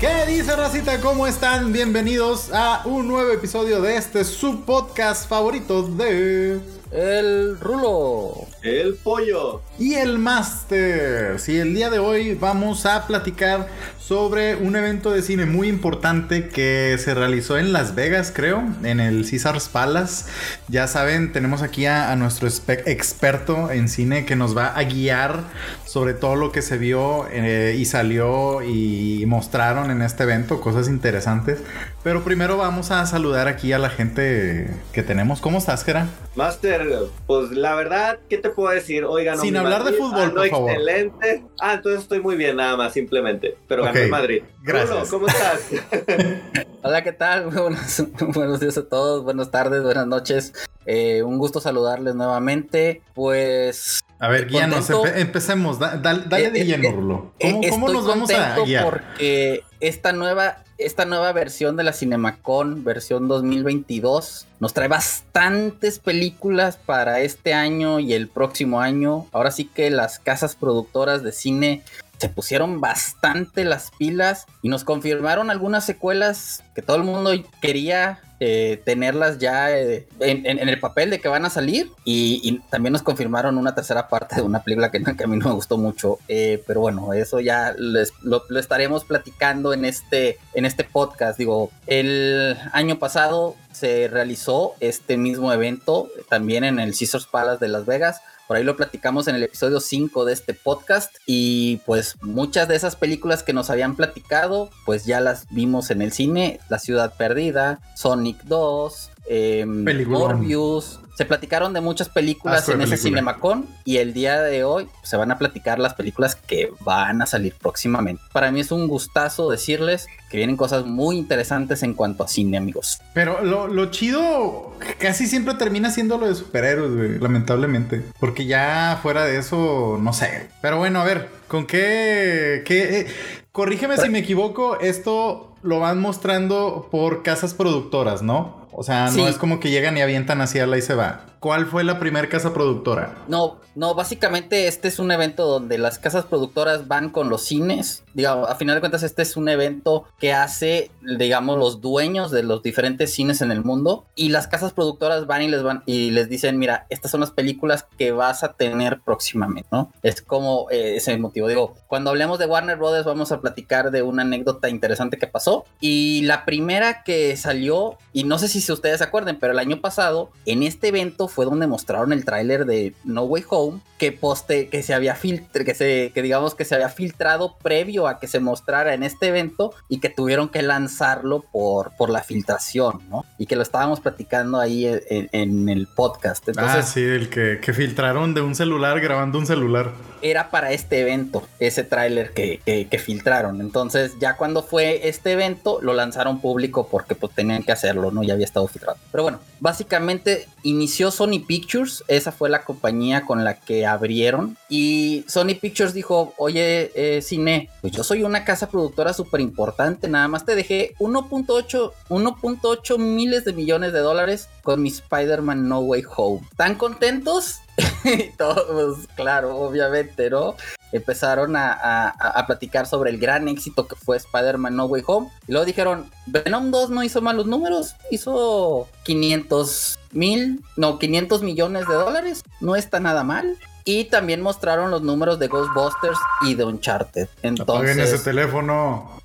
¿Qué dice Racita? ¿Cómo están? Bienvenidos a un nuevo episodio de este subpodcast favorito de el Rulo. El Pollo. Y el Master. Sí, el día de hoy vamos a platicar sobre un evento de cine muy importante que se realizó en Las Vegas, creo, en el Caesars Palace. Ya saben, tenemos aquí a, nuestro experto en cine que nos va a guiar sobre todo lo que se vio eh, y salió y mostraron en este evento, cosas interesantes. Pero primero vamos a saludar aquí a la gente que tenemos. ¿Cómo estás, Gera? Master, pues la verdad, ¿qué te puedo decir? Oigan, sin hablar de fútbol, por favor. Excelente. Ah, entonces estoy muy bien, nada más, simplemente. Pero ganó Madrid. Gracias. ¿cómo estás? Hola, ¿qué tal? Buenos, buenos, días a todos, buenas tardes, buenas noches. Eh, un gusto saludarles nuevamente. Pues. A ver, guíanos, empecemos. dale de eh, lleno, eh, Rulo. ¿Cómo, ¿cómo nos vamos a guiar? Porque esta nueva esta nueva versión de la Cinemacon, versión 2022, nos trae bastantes películas para este año y el próximo año. Ahora sí que las casas productoras de cine se pusieron bastante las pilas y nos confirmaron algunas secuelas que todo el mundo quería eh, tenerlas ya eh, en, el papel de que van a salir y, también nos confirmaron una tercera parte de una película que, a mí no me gustó mucho, eh, pero bueno, eso ya lo, estaremos platicando en este, en este podcast. Digo, el año pasado se realizó este mismo evento también en el Caesars Palace de Las Vegas por ahí lo platicamos en el episodio 5 de este podcast. Y pues muchas de esas películas que nos habían platicado, pues ya las vimos en el cine. La ciudad perdida, Sonic 2, eh, Morbius, se platicaron de muchas películas en ese Cinemacon y el día de hoy se van a platicar las películas que van a salir próximamente. Para mí es un gustazo decirles que vienen cosas muy interesantes en cuanto a cine, amigos. Pero lo, chido casi siempre termina siendo lo de superhéroes, lamentablemente. Porque ya fuera de eso, no sé. Pero bueno, a ver, ¿con qué... qué eh, corrígeme si me equivoco, esto lo van mostrando por casas productoras, ¿no? O sea, no es como que llegan y avientan hacia la y se va. ¿Cuál fue la primera casa productora? No, no, básicamente este es un evento donde las casas productoras van con los cines. Digamos, a final de cuentas, este es un evento que hace, digamos, los dueños de los diferentes cines en el mundo. Y las casas productoras van y les van y les dicen, mira, estas son las películas que vas a tener próximamente, ¿no? Es como eh, ese motivo. Digo, cuando hablemos de Warner Brothers, vamos a platicar de una anécdota interesante que pasó. Y la primera que salió, y no sé si ustedes se acuerden, pero el año pasado, en este evento fue donde mostraron el tráiler de No Way Home que poste que se había filtrado, que se que digamos que se había filtrado previo a que se mostrara en este evento y que tuvieron que lanzarlo por por la filtración, ¿no? Y que lo estábamos platicando ahí en, el podcast. Entonces, ah, sí, el que, que filtraron de un celular grabando un celular era para este evento, ese tráiler que, que, filtraron. Entonces, ya cuando fue este evento, lo lanzaron público porque pues tenían que hacerlo, ¿no? Ya había estado filtrado. Pero bueno, básicamente inició Sony Pictures, esa fue la compañía con la que abrieron. Y Sony Pictures dijo, oye, eh, cine, pues yo soy una casa productora súper importante, nada más te dejé 1.8 1.8 miles de millones de dólares con mi Spider-Man No Way Home. ¿Tan contentos? y todos, claro, obviamente, ¿no? Empezaron a, platicar sobre el gran éxito que fue Spider-Man No Way Home. Y luego dijeron, Venom 2 no hizo malos números, hizo 500 mil, no, 500 millones de dólares. No está nada mal. Y también mostraron los números de Ghostbusters y de Uncharted. Entonces, ese teléfono.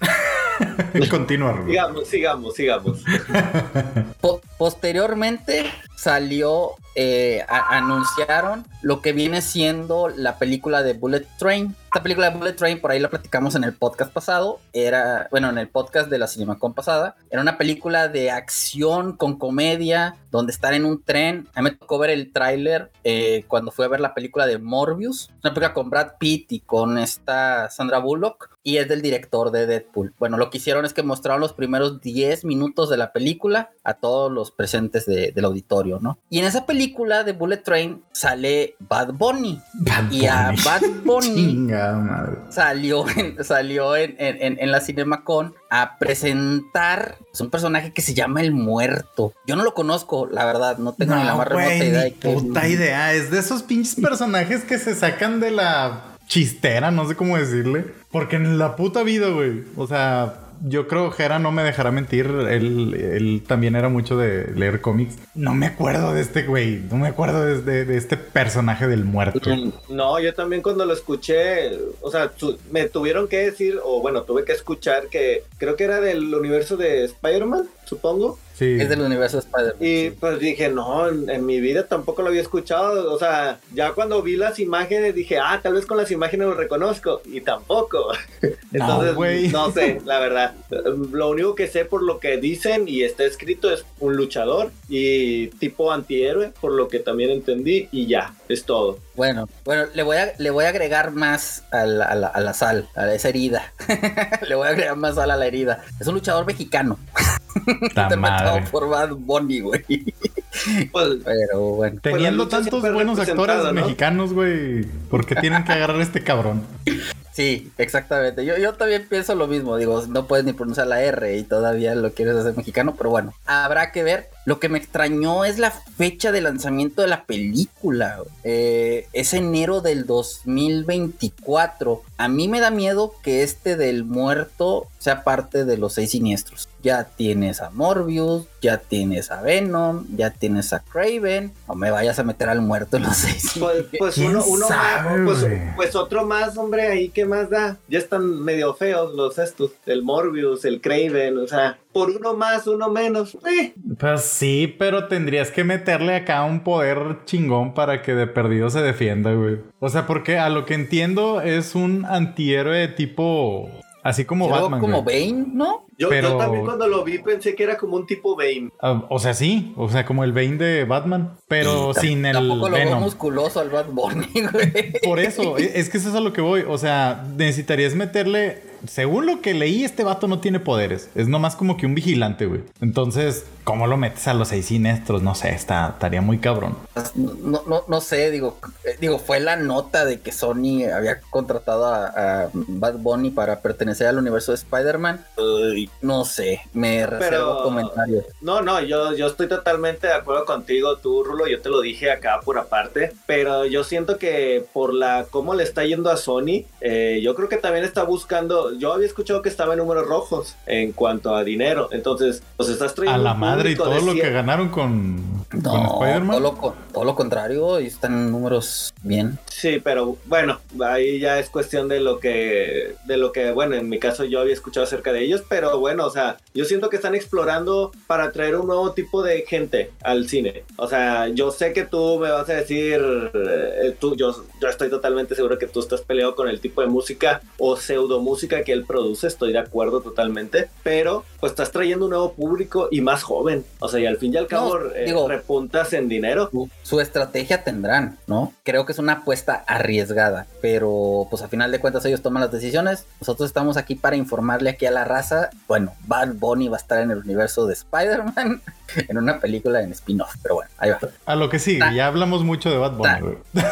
Continuar. Sigamos, sigamos, sigamos. posteriormente salió, eh, anunciaron lo que viene siendo la película de Bullet Train. Esta película de Bullet Train, por ahí la platicamos en el podcast pasado, era, bueno, en el podcast de la CinemaCon pasada, era una película de acción con comedia, donde están en un tren. A mí me tocó ver el tráiler eh, cuando fui a ver la película de Morbius, una película con Brad Pitt y con esta Sandra Bullock, y es del director de Deadpool. Bueno, lo que hicieron es que mostraron los primeros 10 minutos de la película a todos los presentes del auditorio, ¿no? Y en esa película de Bullet Train sale Bad Bunny. y a Bad Bunny salió, en, salió en, en, la CinemaCon a presentar es un personaje que se llama El Muerto. Yo no lo conozco, la verdad, no tengo ni la más remota idea. puta idea, es de esos pinches personajes que se sacan de la chistera, no sé cómo decirle. Porque en la puta vida, güey. O sea, yo creo Jera no me dejará mentir. Él, él también era mucho de leer cómics. No me acuerdo de este güey. No me acuerdo de, este personaje del muerto. No, yo también cuando lo escuché, o sea, me tuvieron que decir, o bueno, tuve que escuchar que creo que era del universo de Spider-Man, supongo. Sí. Es del universo de Spider-Man. Y sí. pues dije, no, en, en mi vida tampoco lo había escuchado. O sea, ya cuando vi las imágenes dije, ah, tal vez con las imágenes lo reconozco. Y tampoco. Entonces, güey. no, sé, la verdad. Lo único que sé por lo que dicen y está escrito es un luchador y tipo antihéroe, por lo que también entendí. Y ya, es todo. Bueno, bueno, le voy a, le voy a agregar más a la, a la- a la sal, a esa herida. le voy a agregar más sal a la herida. Es un luchador mexicano. Ta interpretado por Bad Bunny, güey. Pues, Pero bueno. Teniendo lucha tantos buenos actores ¿no? mexicanos, güey. ¿Por qué tienen que agarrar a este cabrón? Sí, exactamente. Yo, yo también pienso lo mismo. Digo, no puedes ni pronunciar la R y todavía lo quieres hacer mexicano, pero bueno, habrá que ver. Lo que me extrañó es la fecha de lanzamiento de la película. Eh, es enero del 2024. A mí me da miedo que este del muerto sea parte de los seis siniestros. Ya tienes a Morbius, ya tienes a Venom, ya tienes a Craven. No me vayas a meter al muerto en los seis Pues, pues ¿Quién uno, uno sabe, más, pues, pues otro más, hombre, ahí qué más da. Ya están medio feos los estos, el Morbius, el Craven, o sea, por uno más, uno menos. Eh, Pues sí, pero tendrías que meterle acá un poder chingón para que de perdido se defienda, güey. O sea, porque a lo que entiendo es un antihéroe tipo. Así como Batman. como güey. Bane, ¿no? yo, Pero- yo también cuando lo vi pensé que era como un tipo Bane. Ah, o sea, sí. O sea, como el Bane de Batman. Pero sin el Tampoco lo veo Venom. musculoso al Bad Bunny, güey. Por eso, e- es que eso es a lo que voy. O sea, necesitarías meterle. Según lo que leí, este vato no tiene poderes. Es nomás como que un vigilante, güey. Entonces, ¿cómo lo metes a los seis siniestros? No sé, está, estaría muy cabrón. No, no, no sé, digo, eh, digo, fue la nota de que Sony había contratado a, a Bad Bunny para pertenecer al universo de Spider-Man. No sé, me reservo Pero- comentarios. No, no, yo, yo estoy totalmente de acuerdo contigo, tú, Rulo, yo te lo dije acá por aparte, pero yo siento que por la cómo le está yendo a Sony, eh, yo creo que también está buscando, yo había escuchado que estaba en números rojos en cuanto a dinero, entonces, pues estás A trayendo la un madre y todo lo que ganaron con, con No, todo Spider-Man. lo, todo lo contrario, y están en números bien. Sí, pero bueno, ahí ya es cuestión de lo que, de lo que, bueno, en mi caso yo había escuchado acerca de ellos, pero bueno, o sea, yo siento que están explorando para traer un nuevo tipo de gente al cine. O sea, yo sé que tú me vas a decir, eh, tú, yo, yo estoy totalmente seguro que tú estás peleado con el tipo de música o pseudo música que él produce, estoy de acuerdo totalmente, pero pues estás trayendo un nuevo público y más joven. O sea, y al fin y al cabo No, eh, digo- repuntas en dinero. Su, su estrategia tendrán, ¿no? Creo que es una apuesta arriesgada, pero pues a final de cuentas ellos toman las decisiones. Nosotros estamos aquí para informarle aquí a la raza. Bueno, Bad Bunny va a estar en el universo de Spider-Man en una película en spin-off, pero bueno, ahí va. A lo que sigue, Ta- ya hablamos mucho de Bad Bunny.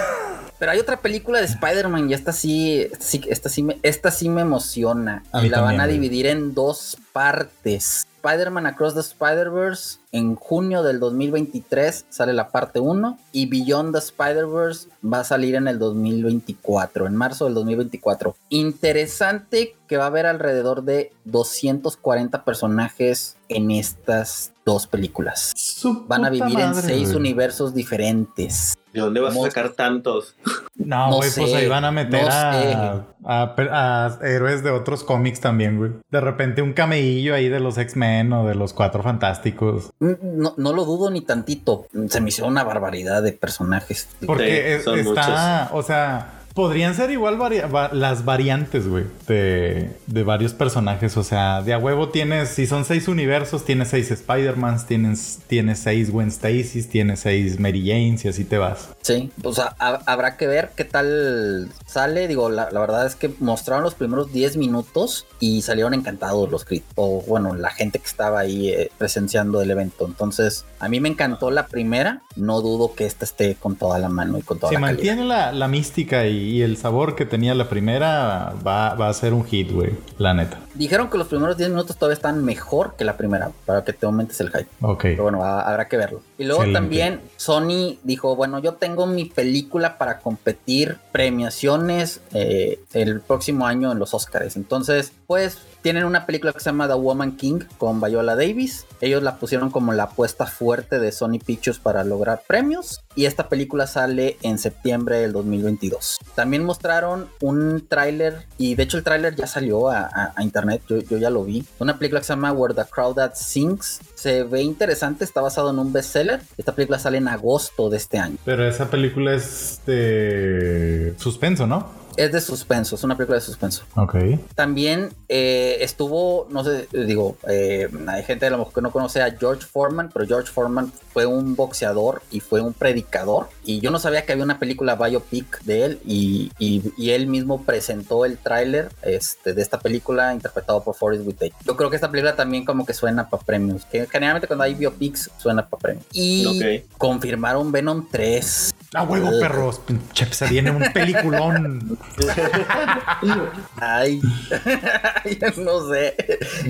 Pero hay otra película de Spider-Man y esta sí, esta sí, esta sí, me, esta sí me emociona. A y la van a dividir en dos partes. Spider-Man Across the Spider-Verse en junio del 2023 sale la parte 1 y Beyond the Spider-Verse va a salir en el 2024, en marzo del 2024. Interesante que va a haber alrededor de 240 personajes en estas dos películas. Su Van a vivir en seis güey. universos diferentes. ¿De dónde vas a sacar tantos? No, No güey, pues ahí van a meter no a, a, per- a héroes de otros cómics también, güey. De repente un cameillo ahí de los X-Men o de los Cuatro Fantásticos. Mm, No, no lo dudo ni tantito. Se me hizo una barbaridad de personajes. Porque Sí, es- son está, o sea, podrían ser igual varia- va- las variantes, güey, de, de varios personajes. O sea, de a huevo tienes, si son seis universos, tienes seis Spider-Mans, tienes, tienes seis Gwen Stacy's, tienes seis Mary Janes y así te vas. Sí, o sea, ha- habrá que ver qué tal sale. Digo, la, la verdad es que mostraron los primeros 10 minutos y salieron encantados los críticos. O bueno, la gente que estaba ahí eh, presenciando el evento. Entonces, a mí me encantó la primera. No dudo que esta esté con toda la mano y con toda Si la calidad. mantiene la, la mística y, y, el sabor que tenía la primera va, va a ser un hit, güey. La neta. Dijeron que los primeros 10 minutos todavía están mejor que la primera, para que te aumentes el hype. Ok. Pero bueno, habrá que verlo. Y luego también Sony dijo, bueno, yo tengo mi película para competir premiaciones eh, el próximo año en los Oscars. Entonces, pues tienen una película que se llama The Woman King con Viola Davis. Ellos la pusieron como la apuesta fuerte de Sony Pictures para lograr premios. Y esta película sale en septiembre del 2022. También mostraron un tráiler, y de hecho el tráiler ya salió a, internet, yo, ya lo vi. Una película que se llama Where the Crowd That Sings. Se ve interesante, está basado en un bestseller. Esta película sale en agosto de este año. Pero esa película es de suspenso, ¿no? Es de suspenso, es una película de suspenso. Ok. También eh, estuvo, no sé, digo, eh, hay gente a lo mejor que no conoce a George Foreman, pero George Foreman fue un boxeador y fue un predicador. Y yo no sabía que había una película biopic de él y, y, él mismo presentó el tráiler este, de esta película interpretado por Forrest Whitaker. Yo creo que esta película también como que suena para premios, que generalmente cuando hay biopics suena para premios. Y confirmaron Venom 3. A huevo, perros. Pinche, se viene un peliculón. Ay, no sé.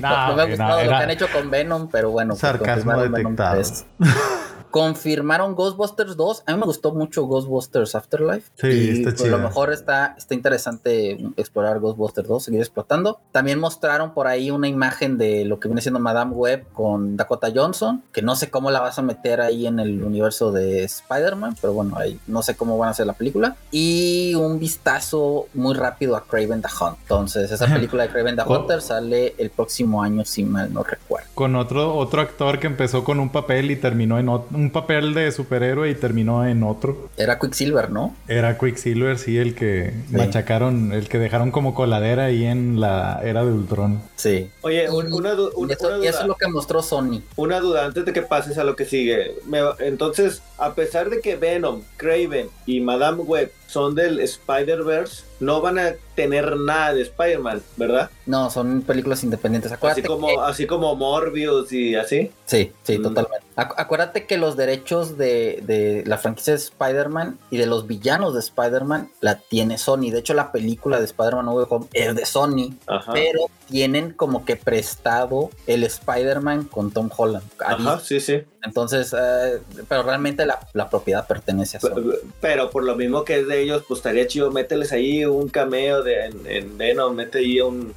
No, me ha gustado lo que han hecho con Venom, pero bueno. Pues, Sarcasmo detectado. Confirmaron Ghostbusters 2. A mí me gustó mucho Ghostbusters Afterlife. Sí, y está pues, A lo mejor está, está interesante explorar Ghostbusters 2, seguir explotando. También mostraron por ahí una imagen de lo que viene siendo Madame Web con Dakota Johnson, que no sé cómo la vas a meter ahí en el universo de Spider-Man, pero bueno, ahí no sé cómo van a hacer la película. Y un vistazo muy rápido a Craven the Hunt. Entonces, esa película de Craven the oh. Hunter sale el próximo año, si mal no recuerdo. Con otro, otro actor que empezó con un papel y terminó en otro un papel de superhéroe y terminó en otro. Era Quicksilver, ¿no? Era Quicksilver, sí, el que machacaron, el que dejaron como coladera ahí en la era de Ultron. Sí. Oye, una, duda. Y eso es lo que mostró Sony. Una duda antes de que pases a lo que sigue. entonces, a pesar de que Venom, Craven y Madame Web son del Spider-Verse, no van a tener nada de Spider-Man, ¿verdad? No, son películas independientes. así como, así como Morbius y así. Sí, sí, mm. totalmente. acuérdate que los derechos de, de la franquicia de Spider-Man y de los villanos de Spider-Man la tiene Sony. De hecho, la película de Spider-Man No Home es de Sony, pero tienen como que prestado el Spider-Man con Tom Holland. Ajá, sí, sí. Entonces, eh, pero realmente la, la, propiedad pertenece a Sony. Pero, por lo mismo que es de ellos, pues estaría chido, mételes ahí un cameo de, en, Venom, mete ahí un...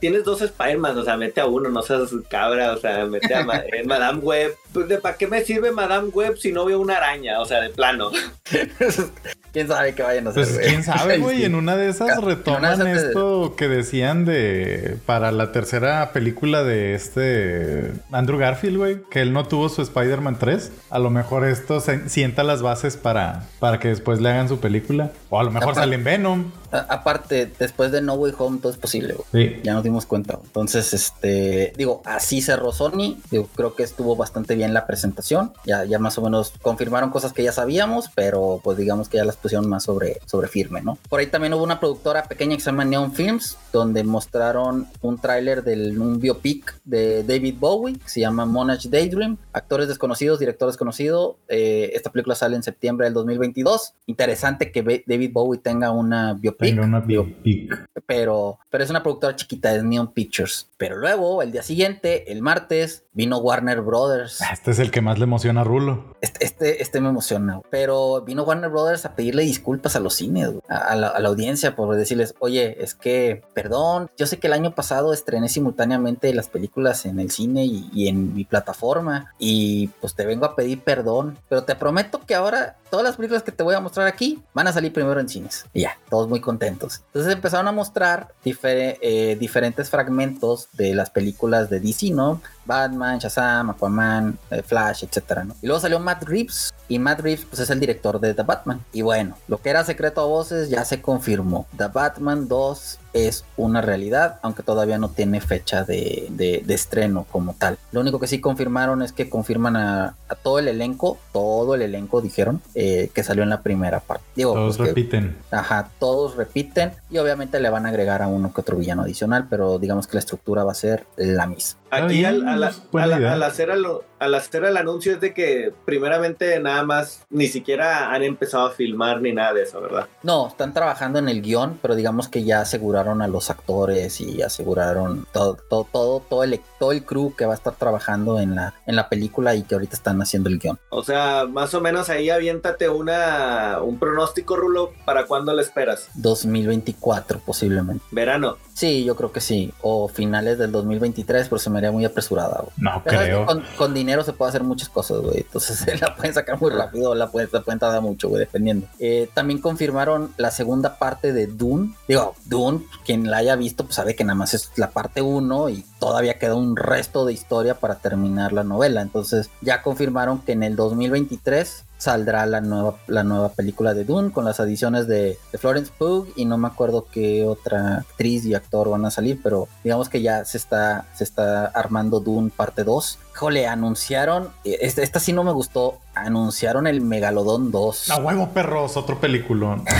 tienes dos Spider-Man, o sea, mete a uno, no seas cabra, o sea, mete a Madame Web. Pues, ¿Para qué me sirve Madame Web si no veo una araña? O sea, de plano. quién sabe qué vayan a hacer. Pues quién sabe, güey. En una de esas retoman esto que decían de para la tercera película de este Andrew Garfield, güey, que él no tuvo su Spider-Man 3. A lo mejor esto sienta las bases para, para que después le hagan su película. O a lo mejor sale en Venom aparte, después de No Way Home todo es posible, Ya nos dimos cuenta. Entonces, este, digo, así cerró Sony. Digo, creo que estuvo bastante bien la presentación. Ya, ya más o menos confirmaron cosas que ya sabíamos, pero pues digamos que ya las pusieron más sobre, sobre firme, ¿no? Por ahí también hubo una productora pequeña que se llama Neon Films, donde mostraron un tráiler de un biopic de David Bowie, que se llama Monarch Daydream. Actores desconocidos, director desconocido. Eh, esta película sale en septiembre del 2022. Interesante que David Bowie tenga una biopic una biopic. Pero, pero es una productora chiquita, es Neon Pictures. Pero luego, el día siguiente, el martes, vino Warner Brothers. Ah, este es el que más le emociona a Rulo. Este, este, este me emociona. Pero vino Warner Brothers a pedirle disculpas a los cines, a, la, audiencia, por decirles, oye, es que, perdón, yo sé que el año pasado estrené simultáneamente las películas en el cine y, y en mi plataforma. Y pues te vengo a pedir perdón. Pero te prometo que ahora todas las películas que te voy a mostrar aquí van a salir primero en cines. Y ya, todos muy contentos. Entonces empezaron a mostrar eh, diferentes fragmentos de las películas de DC, ¿no? Batman, Shazam, Aquaman, eh, Flash, etcétera, ¿no? Y luego salió Matt Reeves y Matt Reeves pues es el director de The Batman. Y bueno, lo que era secreto a voces ya se confirmó. The Batman 2 es una realidad, aunque todavía no tiene fecha de, estreno como tal. Lo único que sí confirmaron es que confirman a, todo el elenco, todo el elenco dijeron eh, que salió en la primera parte. todos pues repiten. ajá, todos repiten y obviamente le van a agregar a uno que otro villano adicional, pero digamos que la estructura va a ser la misma. Aquí al, al, al, hacer al hacer el anuncio es de que primeramente nada más ni siquiera han empezado a filmar ni nada de eso, ¿verdad? No, están trabajando en el guion, pero digamos que ya aseguraron a los actores y aseguraron todo, todo, todo, todo el, todo el crew que va a estar trabajando en la, en la película y que ahorita están haciendo el guion. O sea, más o menos ahí aviéntate una, un pronóstico, Rulo, ¿para cuándo lo esperas? 2024 posiblemente. ¿Verano? Sí, yo creo que sí. O finales del 2023, pero se me haría muy apresurada. No creo. Con, dinero se puede hacer muchas cosas, güey. Entonces la pueden sacar muy rápido, la pueden, la pueden tardar mucho, güey, dependiendo. Eh, también confirmaron la segunda parte de Dune. Digo, Dune, quien la haya visto, pues sabe que nada más es la parte 1 y todavía queda un resto de historia para terminar la novela. Entonces ya confirmaron que en el 2023 saldrá la nueva, la nueva película de Dune con las adiciones de, Florence Pugh y no me acuerdo qué otra actriz y actor van a salir, pero digamos que ya se está, se está armando Dune parte 2. Jole, anunciaron, eh, esta, esta sí no me gustó, anunciaron el Megalodón 2. A huevo perros, otro peliculón.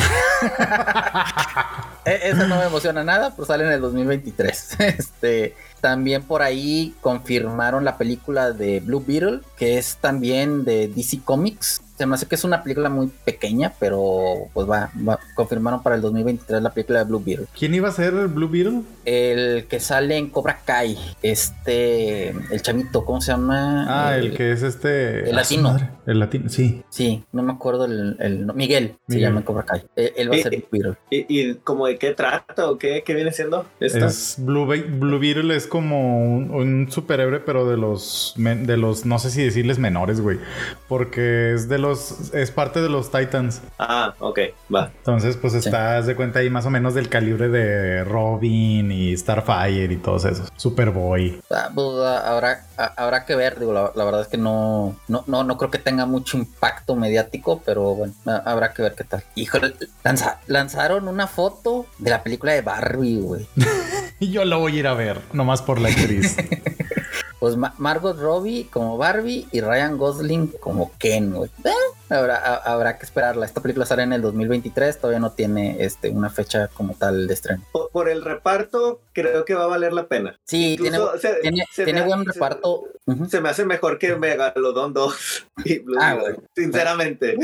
E, eso no me emociona nada, pero sale en el 2023. Este, también por ahí confirmaron la película de Blue Beetle, que es también de DC Comics. Se me hace que es una película muy pequeña, pero pues va, confirmaron para el 2023 la película de Blue Beetle. ¿Quién iba a ser el Blue Beetle? El que sale en Cobra Kai, este, el chamito, ¿cómo se llama? Ah, el, que es este... El latino. El latino, sí. Sí, no me acuerdo el... Miguel, se llama en Cobra Kai. Él, va a ser Blue Beetle. ¿Y, y como de qué trata o qué, qué viene siendo? Es Blue, Blue Beetle es como un, superhéroe, pero de los, de los, no sé si decirles menores, güey. Porque es de los, es parte de los Titans. Ah, ok, va. Entonces, pues estás de cuenta ahí más o menos del calibre de Robin y Starfire y todos esos. Superboy. Ah, pues, ah, habrá, ah, habrá que ver, digo, la, verdad es que no, no, no, no creo que tenga mucho impacto mediático, pero bueno, habrá que ver qué tal. Híjole, lanzaron una foto de la película de Barbie, güey. y yo lo voy a ir a ver, nomás por la actriz. pues Margot Robbie como Barbie y Ryan Gosling como Ken, güey. Eh, habrá, habrá que esperarla. Esta película sale en el 2023, todavía no tiene este, una fecha como tal de estreno. Por, el reparto, creo que va a valer la pena. Sí, tiene, tiene, buen reparto. Se me hace mejor que Megalodon 2 y ah, sinceramente.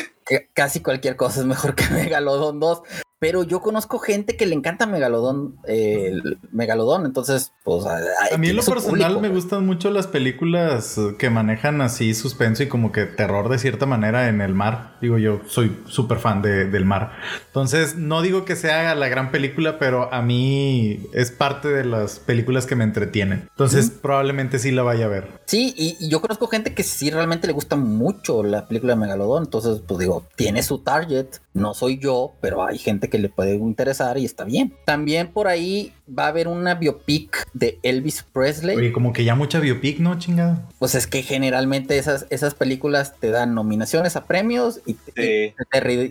Casi cualquier cosa es mejor que Megalodon 2 pero yo conozco gente que le encanta Megalodón, eh, Megalodón, entonces, pues... A mí en lo personal me gustan mucho las películas que manejan así suspenso y como que terror de cierta manera en el mar. Digo, yo soy súper fan del mar. Entonces, no digo que sea la gran película, pero a mí es parte de las películas que me entretienen. Entonces, probablemente sí la vaya a ver. Sí, y, y, yo conozco gente que sí realmente le gusta mucho la película de Megalodón, entonces, pues digo, tiene su target. No soy yo, pero hay gente que le puede interesar y está bien. También por ahí va a haber una biopic de Elvis Presley. Oye, como que ya mucha biopic, ¿no, chingada? Pues es que generalmente esas, esas películas te dan nominaciones a premios y, te,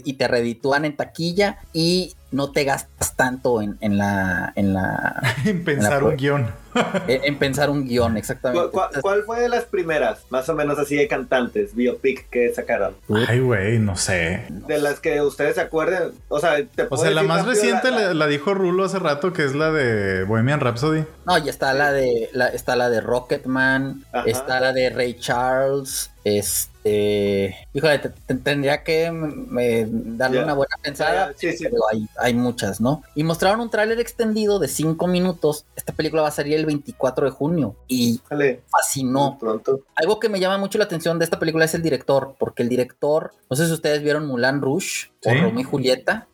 y te reditúan en taquilla y no te gastas tanto en, en la... En, la, en pensar un guion. en, pensar un guion, exactamente. ¿Cuál, fue de las primeras, más o menos así de cantantes, biopic que sacaron? Ay, güey, no sé. De las que ustedes se acuerden. O sea, te O sea, la más reciente la, dijo Rulo hace rato, que es la de Bohemian Rhapsody. No, ya está la de la, está la de Rocketman, está la de Ray Charles, este, híjole, tendría que darle una buena pensada, pero hay, muchas, ¿no? Y mostraron un tráiler extendido de 5 minutos. Esta película va a salir el 24 de junio y fascinó. Pronto. Algo que me llama mucho la atención de esta película es el director, porque el director, no sé si ustedes vieron Mulan Rouge o Romeo y Julieta,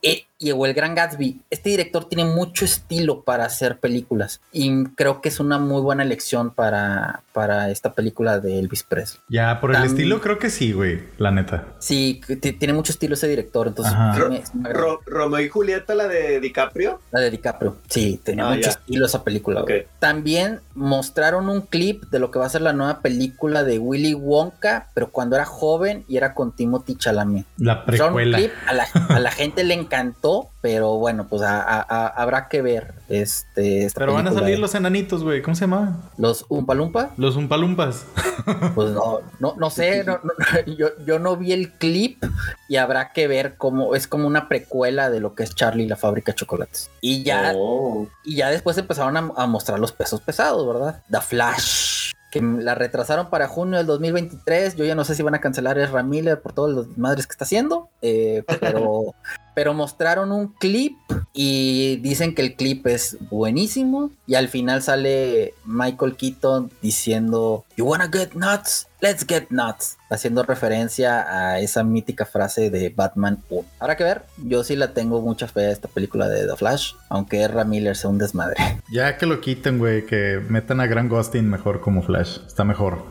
y, o El Gran Gatsby. Este director tiene mucho estilo para hacer películas y creo que es una muy buena elección para, para esta película de Elvis Presley. Ya, por el estilo creo que sí, güey, la neta. Sí, tiene mucho estilo ese director, entonces... Romeo y Julieta, la de DiCaprio. La de DiCaprio, sí, tenía ah, mucho estilo esa película. También mostraron un clip de lo que va a ser la nueva película de Willy Wonka, pero cuando era joven y era con Timothy Chalamet. La precuela. a, la, a la gente le encantó pero bueno, pues habrá que ver. Este, pero van a salir los enanitos, güey. ¿Cómo se llamaban? Los Umpalumpa. Los Umpalumpas. Pues no, no, no sé. yo, yo no vi el clip y habrá que ver cómo es como una precuela de lo que es Charlie y la fábrica de chocolates. Y ya, oh. y ya después empezaron a, a mostrar los pesos pesados, ¿verdad? The Flash que la retrasaron para junio del 2023. Yo ya no sé si van a cancelar a Miller por todas las madres que está haciendo, eh, pero, pero mostraron un clip y dicen que el clip es buenísimo y al final sale Michael Keaton diciendo You wanna get nuts? Let's get nuts. Haciendo referencia a esa mítica frase de Batman 1. Habrá que ver. Yo sí la tengo mucha fe a esta película de The Flash. Aunque Erra Miller sea un desmadre. Ya que lo quiten, güey. Que metan a Grant Gustin mejor como Flash. Está mejor.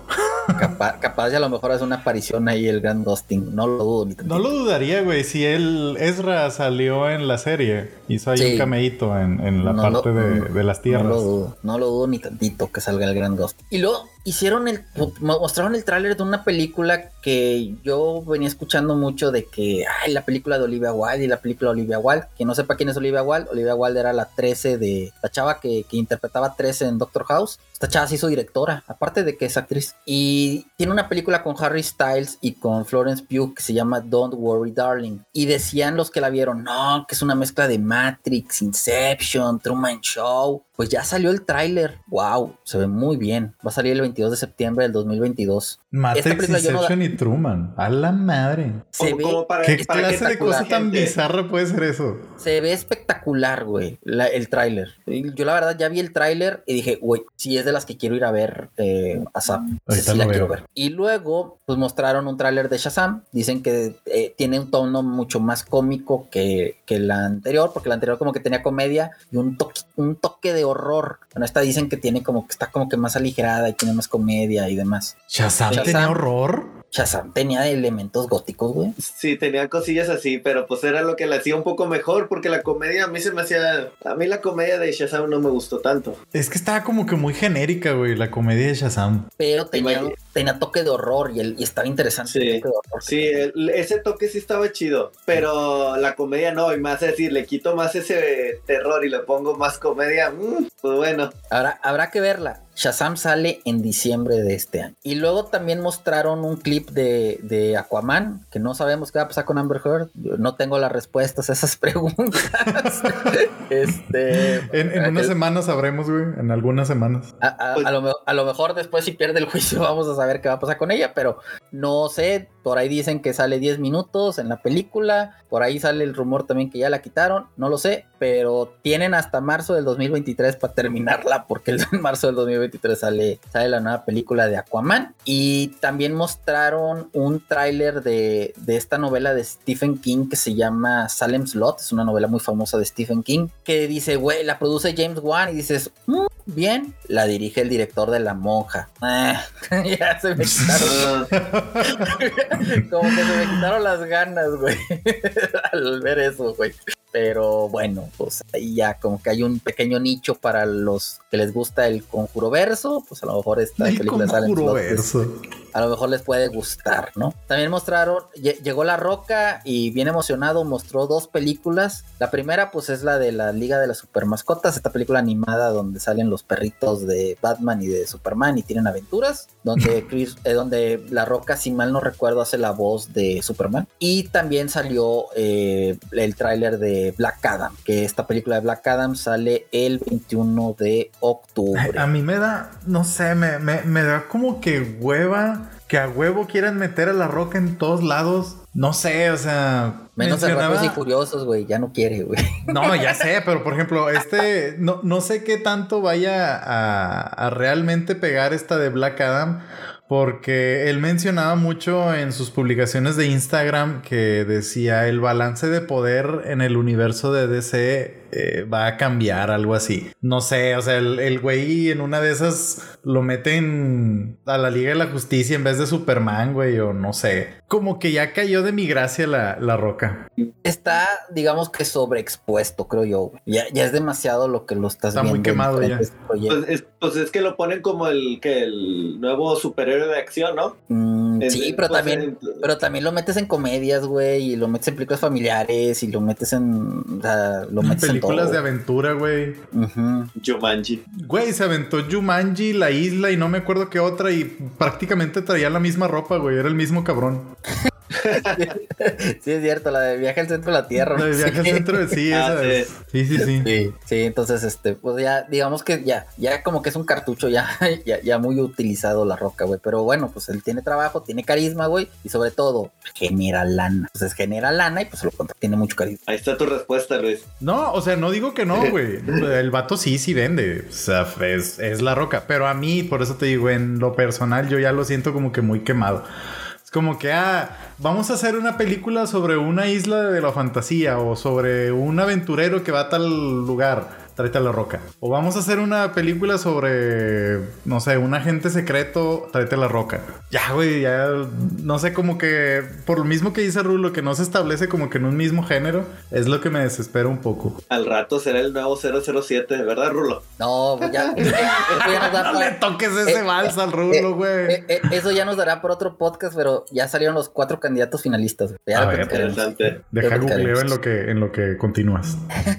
Capaz, capaz ya a lo mejor hace una aparición ahí el Grand Dustin. No lo dudo ni No lo dudaría, güey. Si él, Ezra salió en la serie, hizo ahí un cameíto en, la parte de, las tierras. No lo dudo, no lo dudo ni tantito que salga el Grand Dustin. Y luego hicieron el, mostraron el tráiler de una película que yo venía escuchando mucho de que, ay, la película de Olivia Wilde y la película de Olivia Wilde. Que no sepa quién es Olivia Wilde. Olivia Wilde era la 13 de, la chava que, que interpretaba 13 en Doctor House. Esta chava se hizo directora, aparte de que es actriz. Y tiene una película con Harry Styles y con Florence Pugh que se llama Don't Worry Darling. Y decían los que la vieron, no, que es una mezcla de Matrix, Inception, Truman Show. Pues ya salió el tráiler. Wow, se ve muy bien. Va a salir el 22 de septiembre del 2022. Matrix, Inception y Truman. A la madre. Se ve ¿Qué clase de cosa tan bizarra puede ser eso? Se ve espectacular, güey, el tráiler. Yo la verdad ya vi el tráiler y dije, güey, si es de las que quiero ir a ver eh, a Sam. Sí, la quiero ver. Y luego, pues mostraron un tráiler de Shazam. Dicen que eh, tiene un tono mucho más cómico que, que la anterior, porque la anterior como que tenía comedia y un toque, un toque de horror. Bueno, esta dicen que tiene como que está como que más aligerada y tiene más comedia y demás. ¿Shazam, tenía horror? Shazam tenía elementos góticos, güey. Sí, tenía cosillas así, pero pues era lo que le hacía un poco mejor, porque la comedia a mí se me hacía. A mí la comedia de Shazam no me gustó tanto. Es que estaba como que muy genérica, güey, la comedia de Shazam. Pero tenía, tenía toque de horror y, el, y estaba interesante. Sí, sí ese toque sí estaba chido, pero la comedia no, y más decir, le quito más ese terror y le pongo más comedia, mm, pues bueno. Ahora, habrá que verla. Shazam sale en diciembre de este año. Y luego también mostraron un clip de, de, Aquaman, que no sabemos qué va a pasar con Amber Heard. Yo no tengo las respuestas a esas preguntas. este, en, unas semanas sabremos, güey. En algunas semanas. A, lo, a, lo, mejor después, si pierde el juicio, vamos a saber qué va a pasar con ella, pero no sé. Por ahí dicen que sale 10 minutos en la película. Por ahí sale el rumor también que ya la quitaron. No lo sé, pero tienen hasta marzo del 2023 para terminarla, porque el marzo del 2023 sale, sale la nueva película de Aquaman. Y también mostraron un tráiler de, de esta novela de Stephen King que se llama Salem's Lot. Es una novela muy famosa de Stephen King. Que dice, güey, la produce James Wan. Y dices, mm, bien, la dirige el director de La Monja. Ah, ya se me quitaron. Como que se me quitaron las ganas, güey. Al ver eso, güey. Pero bueno, pues ahí ya como que hay un pequeño nicho para los que les gusta el conjuro verso. Pues a lo mejor esta película sale a lo mejor les puede gustar, ¿no? También mostraron, llegó La Roca y bien emocionado mostró dos películas. La primera pues es la de la Liga de las Super Mascotas, esta película animada donde salen los perritos de Batman y de Superman y tienen aventuras, donde Chris, eh, donde La Roca, si mal no recuerdo, hace la voz de Superman. Y también salió eh, el tráiler de Black Adam, que esta película de Black Adam sale el 21 de octubre. A mí me da, no sé, me, me da como que hueva que a huevo quieran meter a la roca en todos lados. No sé, o sea. Menos mencionaba... y curiosos, güey. Ya no quiere, güey. No, ya sé, pero por ejemplo, este. No, no sé qué tanto vaya a, a realmente pegar esta de Black Adam. Porque él mencionaba mucho en sus publicaciones de Instagram que decía el balance de poder en el universo de DC eh, va a cambiar, algo así. No sé, o sea, el, güey en una de esas lo meten a la Liga de la Justicia en vez de Superman, güey, o no sé. Como que ya cayó de mi gracia la, roca. Está, digamos que sobreexpuesto, creo yo. Ya, ya es demasiado lo que lo estás Está muy quemado ya. Pues es, pues es, que lo ponen como el que el nuevo superhéroe de acción, ¿no? Mm, Sí, pero también, pero también lo metes en comedias, güey, y lo metes en películas familiares, y lo metes en, o sea, lo metes Películas en de todo. aventura, güey. Ujú. Jumanji. Güey, se aventó Jumanji, La Isla y no me acuerdo qué otra y prácticamente traía la misma ropa, güey. Era el mismo cabrón. Sí, es cierto, la de viaje al centro de la Tierra. La de viaje al Sí. centro de sí, Ah, esa sí. es. Sí, sí, sí. Sí, sí, entonces, este, pues ya, digamos que ya, ya como que es un cartucho ya, ya, ya muy utilizado la roca, güey. Pero bueno, pues él tiene trabajo, tiene carisma, güey, y sobre todo, genera lana. Entonces genera lana y pues lo contrata, tiene mucho carisma. Ahí está tu respuesta, Luis. No, o sea, no digo que no, güey. El vato sí, sí vende. O sea, es, es la roca. Pero a mí, por eso te digo, en lo personal, yo ya lo siento como que muy quemado. Como que, ah, vamos a hacer una película sobre una isla de la fantasía o sobre un aventurero que va a tal lugar. Tráete a la roca. O vamos a hacer una película sobre, no sé, un agente secreto. Tráete a la roca. Ya, güey, ya no sé, como que por lo mismo que dice Rulo, que no se establece como que en un mismo género, es lo que me desespera un poco. Al rato será el nuevo 007, ¿verdad, Rulo? No, pues ya, eso ya nos da No le toques ese eh, vals al Rulo, güey. eh, eh, eso ya nos dará por otro podcast, pero ya salieron los cuatro candidatos finalistas. Ya ver. Interesante. Deja googleo en lo que en lo que continúas.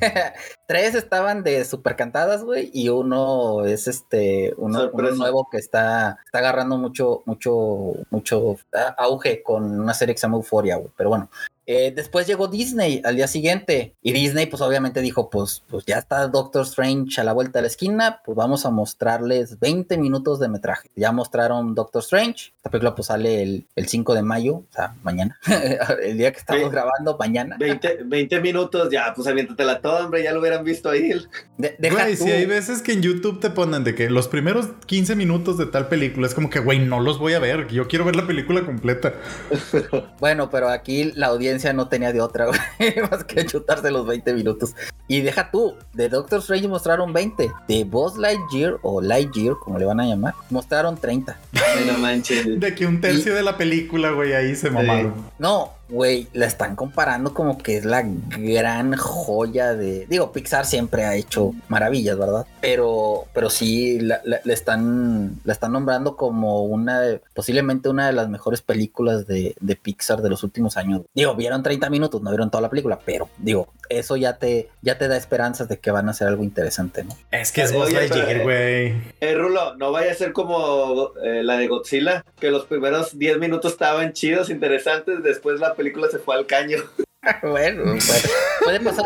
Tres estaban de super cantadas, güey, y uno es este, uno, nuevo que está, está agarrando mucho, mucho, mucho ah, auge con una serie que se llama Euphoria, güey. Pero bueno, eh, después llegó Disney al día siguiente y Disney, pues obviamente dijo, pues, pues ya está Doctor Strange a la vuelta de la esquina, pues vamos a mostrarles 20 minutos de metraje. Ya mostraron Doctor Strange, esta película pues sale el, el 5 de mayo, o sea, mañana, el día que estamos Sí. grabando, mañana. 20, 20 minutos, ya, pues aviéntatela toda, hombre, ya lo hubieran visto ahí. De- deja Güey, tú- si hay veces que en YouTube te ponen de que los primeros 15 minutos de tal película es como que, güey, no los voy a ver. Yo quiero ver la película completa. Bueno, pero aquí la audiencia no tenía de otra, güey, más que chutarse los 20 minutos. Y deja tú, de Doctor Strange mostraron 20, de Buzz Lightyear o Lightyear, como le van a llamar, mostraron 30. Ay, no manches. De que un tercio de la película, güey, ahí se mamaron. No, güey, la están comparando como que es la gran joya de... Digo, Pixar siempre ha hecho maravillas, ¿verdad? Pero, pero sí, la, la- la están, la están nombrando como una, de- posiblemente una de las mejores películas de, de Pixar de los últimos años. Digo, vieron 30 minutos, no vieron toda la película, pero digo, eso ya te, ya te da esperanzas de que van a hacer algo interesante, ¿no? Es que es Buzz Lightyear, eh, güey. Eh, Rulo, no vaya a ser como eh, la de Godzilla, que los primeros 10 minutos estaban chidos, interesantes, después la película se fue al caño. bueno, puede, puede pasar.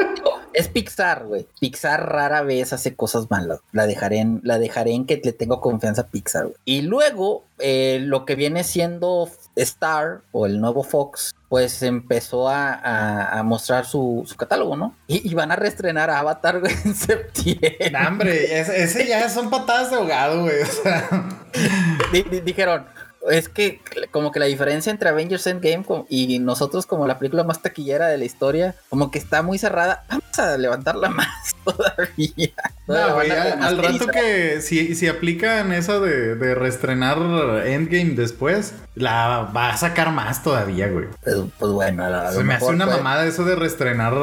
Es Pixar, güey. Pixar rara vez hace cosas malas. La dejaré en, la dejaré en que le tengo confianza a Pixar, güey. Y luego, eh, lo que viene siendo Star o el nuevo Fox, pues empezó a, a- a mostrar su, su catálogo, ¿no? Y, y van a reestrenar Avatar, güey, en septiembre. Nah, hombre, ese, ese ya son patadas de ahogado, güey. O sea, Di- di- dijeron. Es que como que la diferencia entre Avengers Endgame y nosotros como la película más taquillera de la historia, como que está muy cerrada. Vamos a levantarla más todavía. no, güey, al, al rato que si, si aplican eso de, de reestrenar Endgame después, la va a sacar más todavía, güey. Pues, pues bueno, la- Se me hace una puede- mamada eso de reestrenar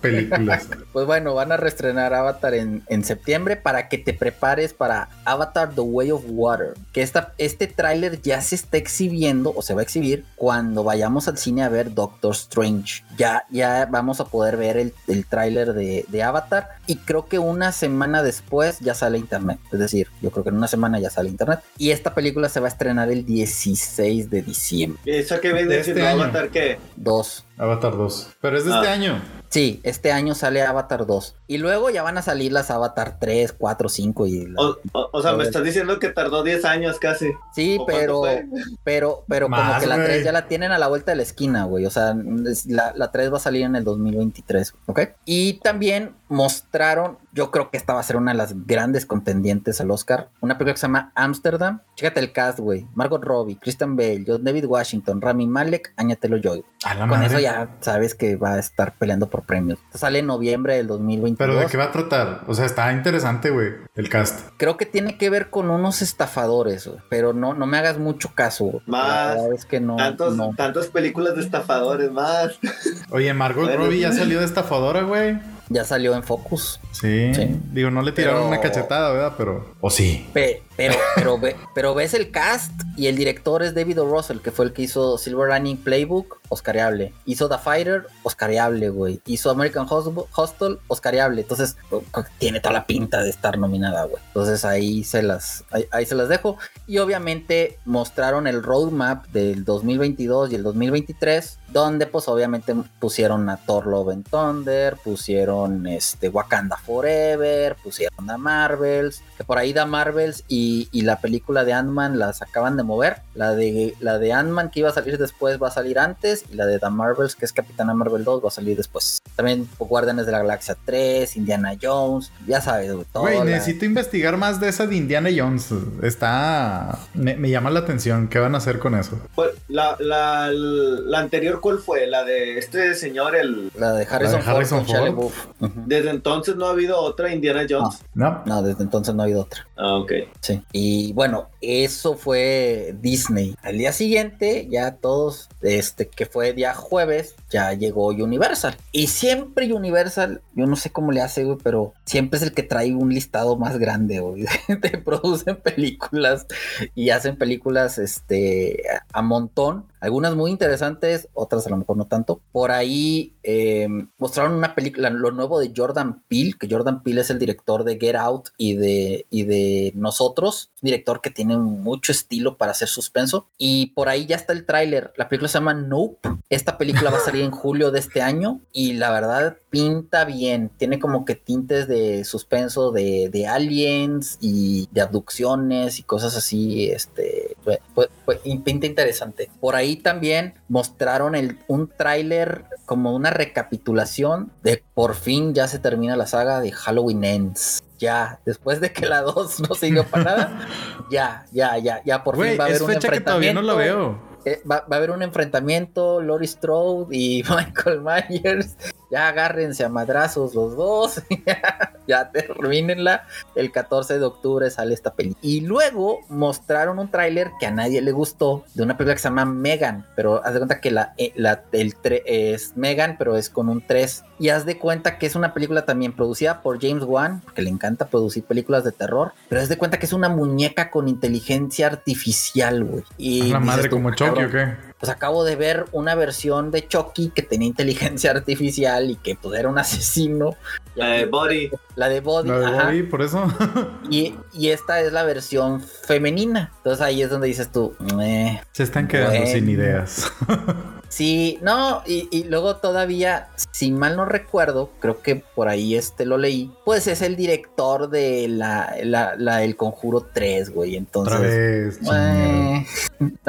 películas. Pues bueno, van a reestrenar Avatar en, en septiembre para que te prepares para Avatar The Way of Water. Que esta, este tráiler ya se está exhibiendo o se va a exhibir cuando vayamos al cine a ver Doctor Strange. Ya, ya vamos a poder ver el, el tráiler de, de Avatar y creo que una semana después ya sale internet. Es decir, yo creo que en una semana ya sale internet. Y esta película se va a estrenar el 16 de diciembre. ¿Eso que De viene este. Avatar qué? Dos. Avatar 2. Pero es de este Ah. año. Sí, este año sale Avatar 2. Y luego ya van a salir las Avatar 3, 4, 5 y... la- O, o- o sea, me estás diciendo que tardó 10 años casi. Sí, ¿O cuánto pero, pero, pero como Más, que la güey. 3 ya la tienen a la vuelta de la esquina, güey. O sea, la, la 3 va a salir en el 2023, ¿ok? Y también mostraron, yo creo que esta va a ser una de las grandes contendientes al Oscar, una película que se llama Amsterdam. Chécate el cast, güey. Margot Robbie, Christian Bale, John David Washington, Rami Malek, Anya Taylor-Joy. A la Con madre. eso ya sabes que va a estar peleando por premios. Sale en noviembre del 2022. Pero de qué va a tratar? O sea, está interesante, güey, el cast. Creo que tiene que ver con unos estafadores, güey, pero no, no me hagas mucho caso. Más. La es que no. Tantos, no. Tantas películas de estafadores más. Oye, Margot. Robbie ya salió de estafadora, güey. Ya salió en Focus. Sí. Sí. Digo, no le tiraron Pero- una cachetada, ¿verdad? Pero. O sí. Pe- Pero, pero, ve, pero ves el cast y el director es David O. Russell, que fue el que hizo Silver Running Playbook, Oscariable. Hizo The Fighter, Oscariable, güey. Hizo American Hostel, Oscariable. Entonces, tiene toda la pinta de estar nominada, güey. Entonces ahí se las, ahí, se las dejo. Y obviamente mostraron el roadmap del 2022 y el 2023, donde pues obviamente pusieron a Thor Love and Thunder, pusieron este Wakanda Forever, pusieron a Marvels, que por ahí da Marvels y, y la película de Ant-Man las acaban de mover. La de, la de Ant-Man que iba a salir después va a salir antes y la de The Marvels, que es Capitana Marvel 2, va a salir después. También Guardianes de la Galaxia 3, Indiana Jones, ya sabes, güey. necesito investigar más de esa de Indiana Jones. Está. Me, llama la atención. ¿Qué van a hacer con eso? Pues, la, la, la, anterior, ¿cuál fue? La de este señor, el. La de Harrison, Ford. Desde entonces no ha habido otra Indiana Jones. No, no, desde entonces no ha habido otra. Ah, ok. Sí. Y bueno, eso fue Disney. Al día siguiente, ya todos, este, que fue día jueves, ya llegó Universal. Y siempre Universal, yo no sé cómo le hace, pero siempre es el que trae un listado más grande, güey. Te producen películas y hacen películas, este, a montón. Algunas muy interesantes, otras a lo mejor no tanto. Por ahí em, mostraron una película, lo nuevo de Jordan Peele, que Jordan Peele es el director de Get Out y de, y de Nosotros, director que tiene mucho estilo para hacer suspenso. Y por ahí ya está el tráiler. La película se llama Nope. Esta película va a salir en julio de este año y la verdad pinta bien. Tiene como que tintes de suspenso de, de aliens y de abducciones y cosas así. Este, pinta interesante. Por ahí también mostraron el, un tráiler como una recapitulación de por fin ya se termina la saga de Halloween Ends. Ya, después de que la 2 no siguió para nada, ya, ya, ya, ya por fin va a haber un enfrentamiento. Que todavía no lo veo. Eh, va, a haber un enfrentamiento, Lori Strode y Michael Myers ya agárrense a madrazos los dos, ya, terminenla. El 14 de octubre sale esta película. Y luego mostraron un tráiler que a nadie le gustó de una película que se llama Megan, pero haz de cuenta que la, eh, el es Megan, pero es con un 3. Y haz de cuenta que es una película también producida por James Wan, que le encanta producir películas de terror, pero haz de cuenta que es una muñeca con inteligencia artificial, güey. Y la madre como Chucky o qué? pues acabo de ver una versión de Chucky que tenía inteligencia artificial y que pues era un asesino. La de Body. La de Body. La de Body, por eso. y, esta es la versión femenina. Entonces ahí es donde dices tú, se están quedando sin ideas. Sí, no, y, luego todavía, si mal no recuerdo, creo que por ahí este lo leí, pues es el director de la, la, El Conjuro 3, güey. Entonces, nada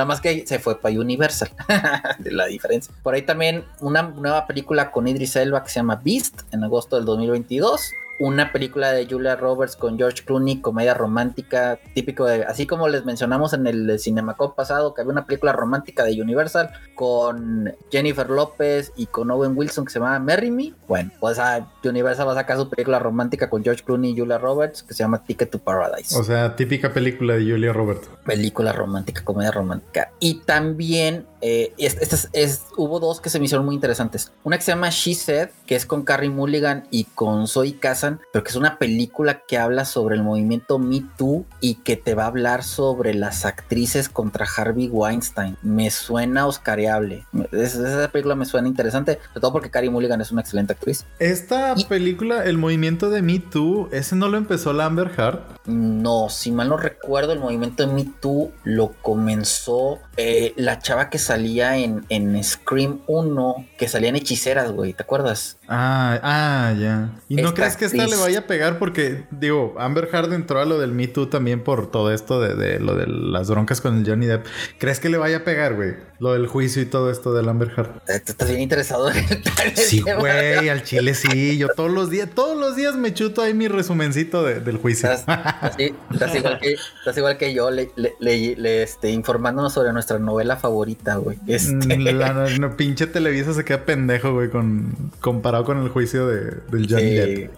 más que se fue para Universal, de la diferencia. Por ahí también una nueva película con Idris Elba que se llama Beast en agosto del 2022 una película de Julia Roberts con George Clooney, comedia romántica, típico de, así como les mencionamos en el Cinemacop pasado, que había una película romántica de Universal con Jennifer López y con Owen Wilson que se llama Marry Me. Bueno, pues a Universal va a sacar su película romántica con George Clooney y Julia Roberts que se llama Ticket to Paradise. O sea, típica película de Julia Roberts. Película romántica, comedia romántica. Y también eh, es, hubo dos que se me hicieron muy interesantes. Una que se llama She Said, que es con Carrie Mulligan y con Zoe Kazan, pero que es una película que habla sobre el movimiento Me Too y que te va a hablar sobre las actrices contra Harvey Weinstein. Me suena oscareable. esa película me suena interesante, sobre todo porque Carrie Mulligan es una excelente actriz. Esta película, el movimiento de Me Too, ¿ese no lo empezó Lambert Hart? No, si mal no recuerdo, el movimiento de Me Too lo comenzó eh, la chava que salía en, en Scream 1, que salían hechiceras, güey, ¿te acuerdas? Ah, ah, ya. ¿Y no crees que esta le vaya a pegar? Porque, digo, Amber Heard entró a lo del Me Too también por todo esto de, de lo de las broncas con el Johnny Depp. ¿Crees que le vaya a pegar, güey? Lo del juicio y todo esto del Amber Heard. Eh, estás bien interesado en el Sí, güey, al chile sí. Yo todos los días, todos los días me chuto ahí mi resumencito del juicio. Estás, igual, que, estás igual que yo, le, le, este, informándonos sobre nuestra novela favorita, güey. Este. Mm, la, pinche Televisa se queda pendejo, güey, con, comparado con el juicio de, del Johnny Depp.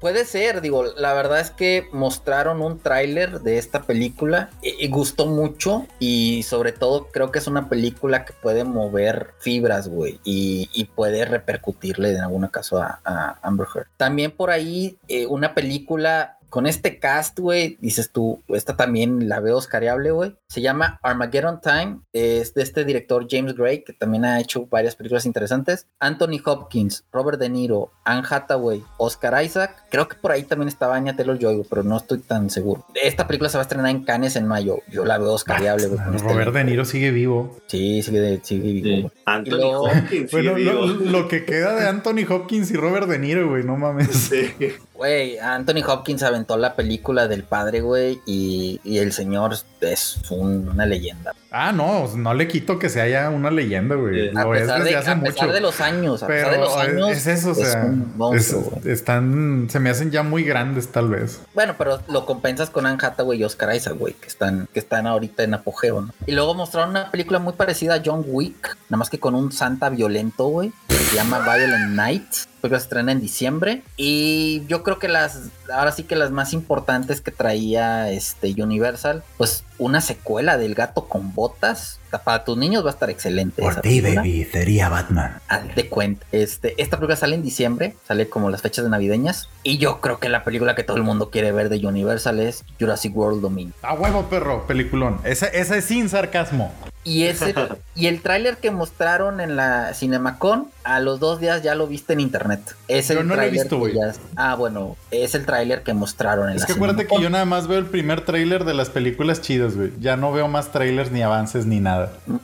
puede ser, digo, la verdad es que mostraron un tráiler de esta película y gustó mucho y sobre todo creo que es una película que puede mover fibras, güey, y, puede repercutirle en algún caso a, Amber Heard. También por ahí eh, una película con este cast, güey, dices tú, esta también la veo oscariable, güey. Se llama Armageddon Time, es de este director James Gray, que también ha hecho varias películas interesantes. Anthony Hopkins, Robert De Niro, Anne Hathaway, Oscar Isaac. Creo que por ahí también estaba Anya Taylor-Joy, pero no estoy tan seguro. Esta película se va a estrenar en Cannes en mayo. Yo la veo oscariable, güey. este Robert De. Niro sigue vivo. Sí, sigue, sigue vivo. Sí. Anthony luego- Hopkins. Bueno, sigue lo, vivo. lo que queda de Anthony Hopkins y Robert De Niro, güey, no mames. Sí. Güey, Anthony Hopkins aventó la película del padre, güey, y, y el señor es un- una leyenda. Ah, no, no le quito que se haya una leyenda, güey. A es pesar, desde de, hace a mucho. pesar de los años, a Pero pesar de los años, es eso, o sea, un monstruo, es- están, se me hacen ya muy grandes, tal vez. Bueno, pero lo compensas con Anne Hathaway y Oscar Isaac, güey, que están, que están ahorita en apogeo, ¿no? Y luego mostraron una película muy parecida a John Wick, nada más que con un santa violento, güey. que Se llama Violent Night. La película se estrena en diciembre. Y yo creo que las, ahora sí que las más importantes que traía este Universal, pues una secuela del gato con botas. Para tus niños va a estar excelente. esa película. sería Batman. Haz de cuenta. Este, esta película sale en diciembre, sale como las fechas de navideñas. Y yo creo que la película que todo el mundo quiere ver de Universal es Jurassic World Dominion. A huevo, perro, peliculón. Esa, esa es sin sarcasmo. Y ese, y el tráiler que mostraron en la Cinemacon, a los dos días ya lo viste en internet. Es Yo el no lo he tráiler visto, güey. ya- Ah, bueno, es el tráiler que mostraron en Es la que acuérdate que yo nada más veo el primer tráiler de las películas chidas, güey. Ya no veo más trailers ni avances ni nada.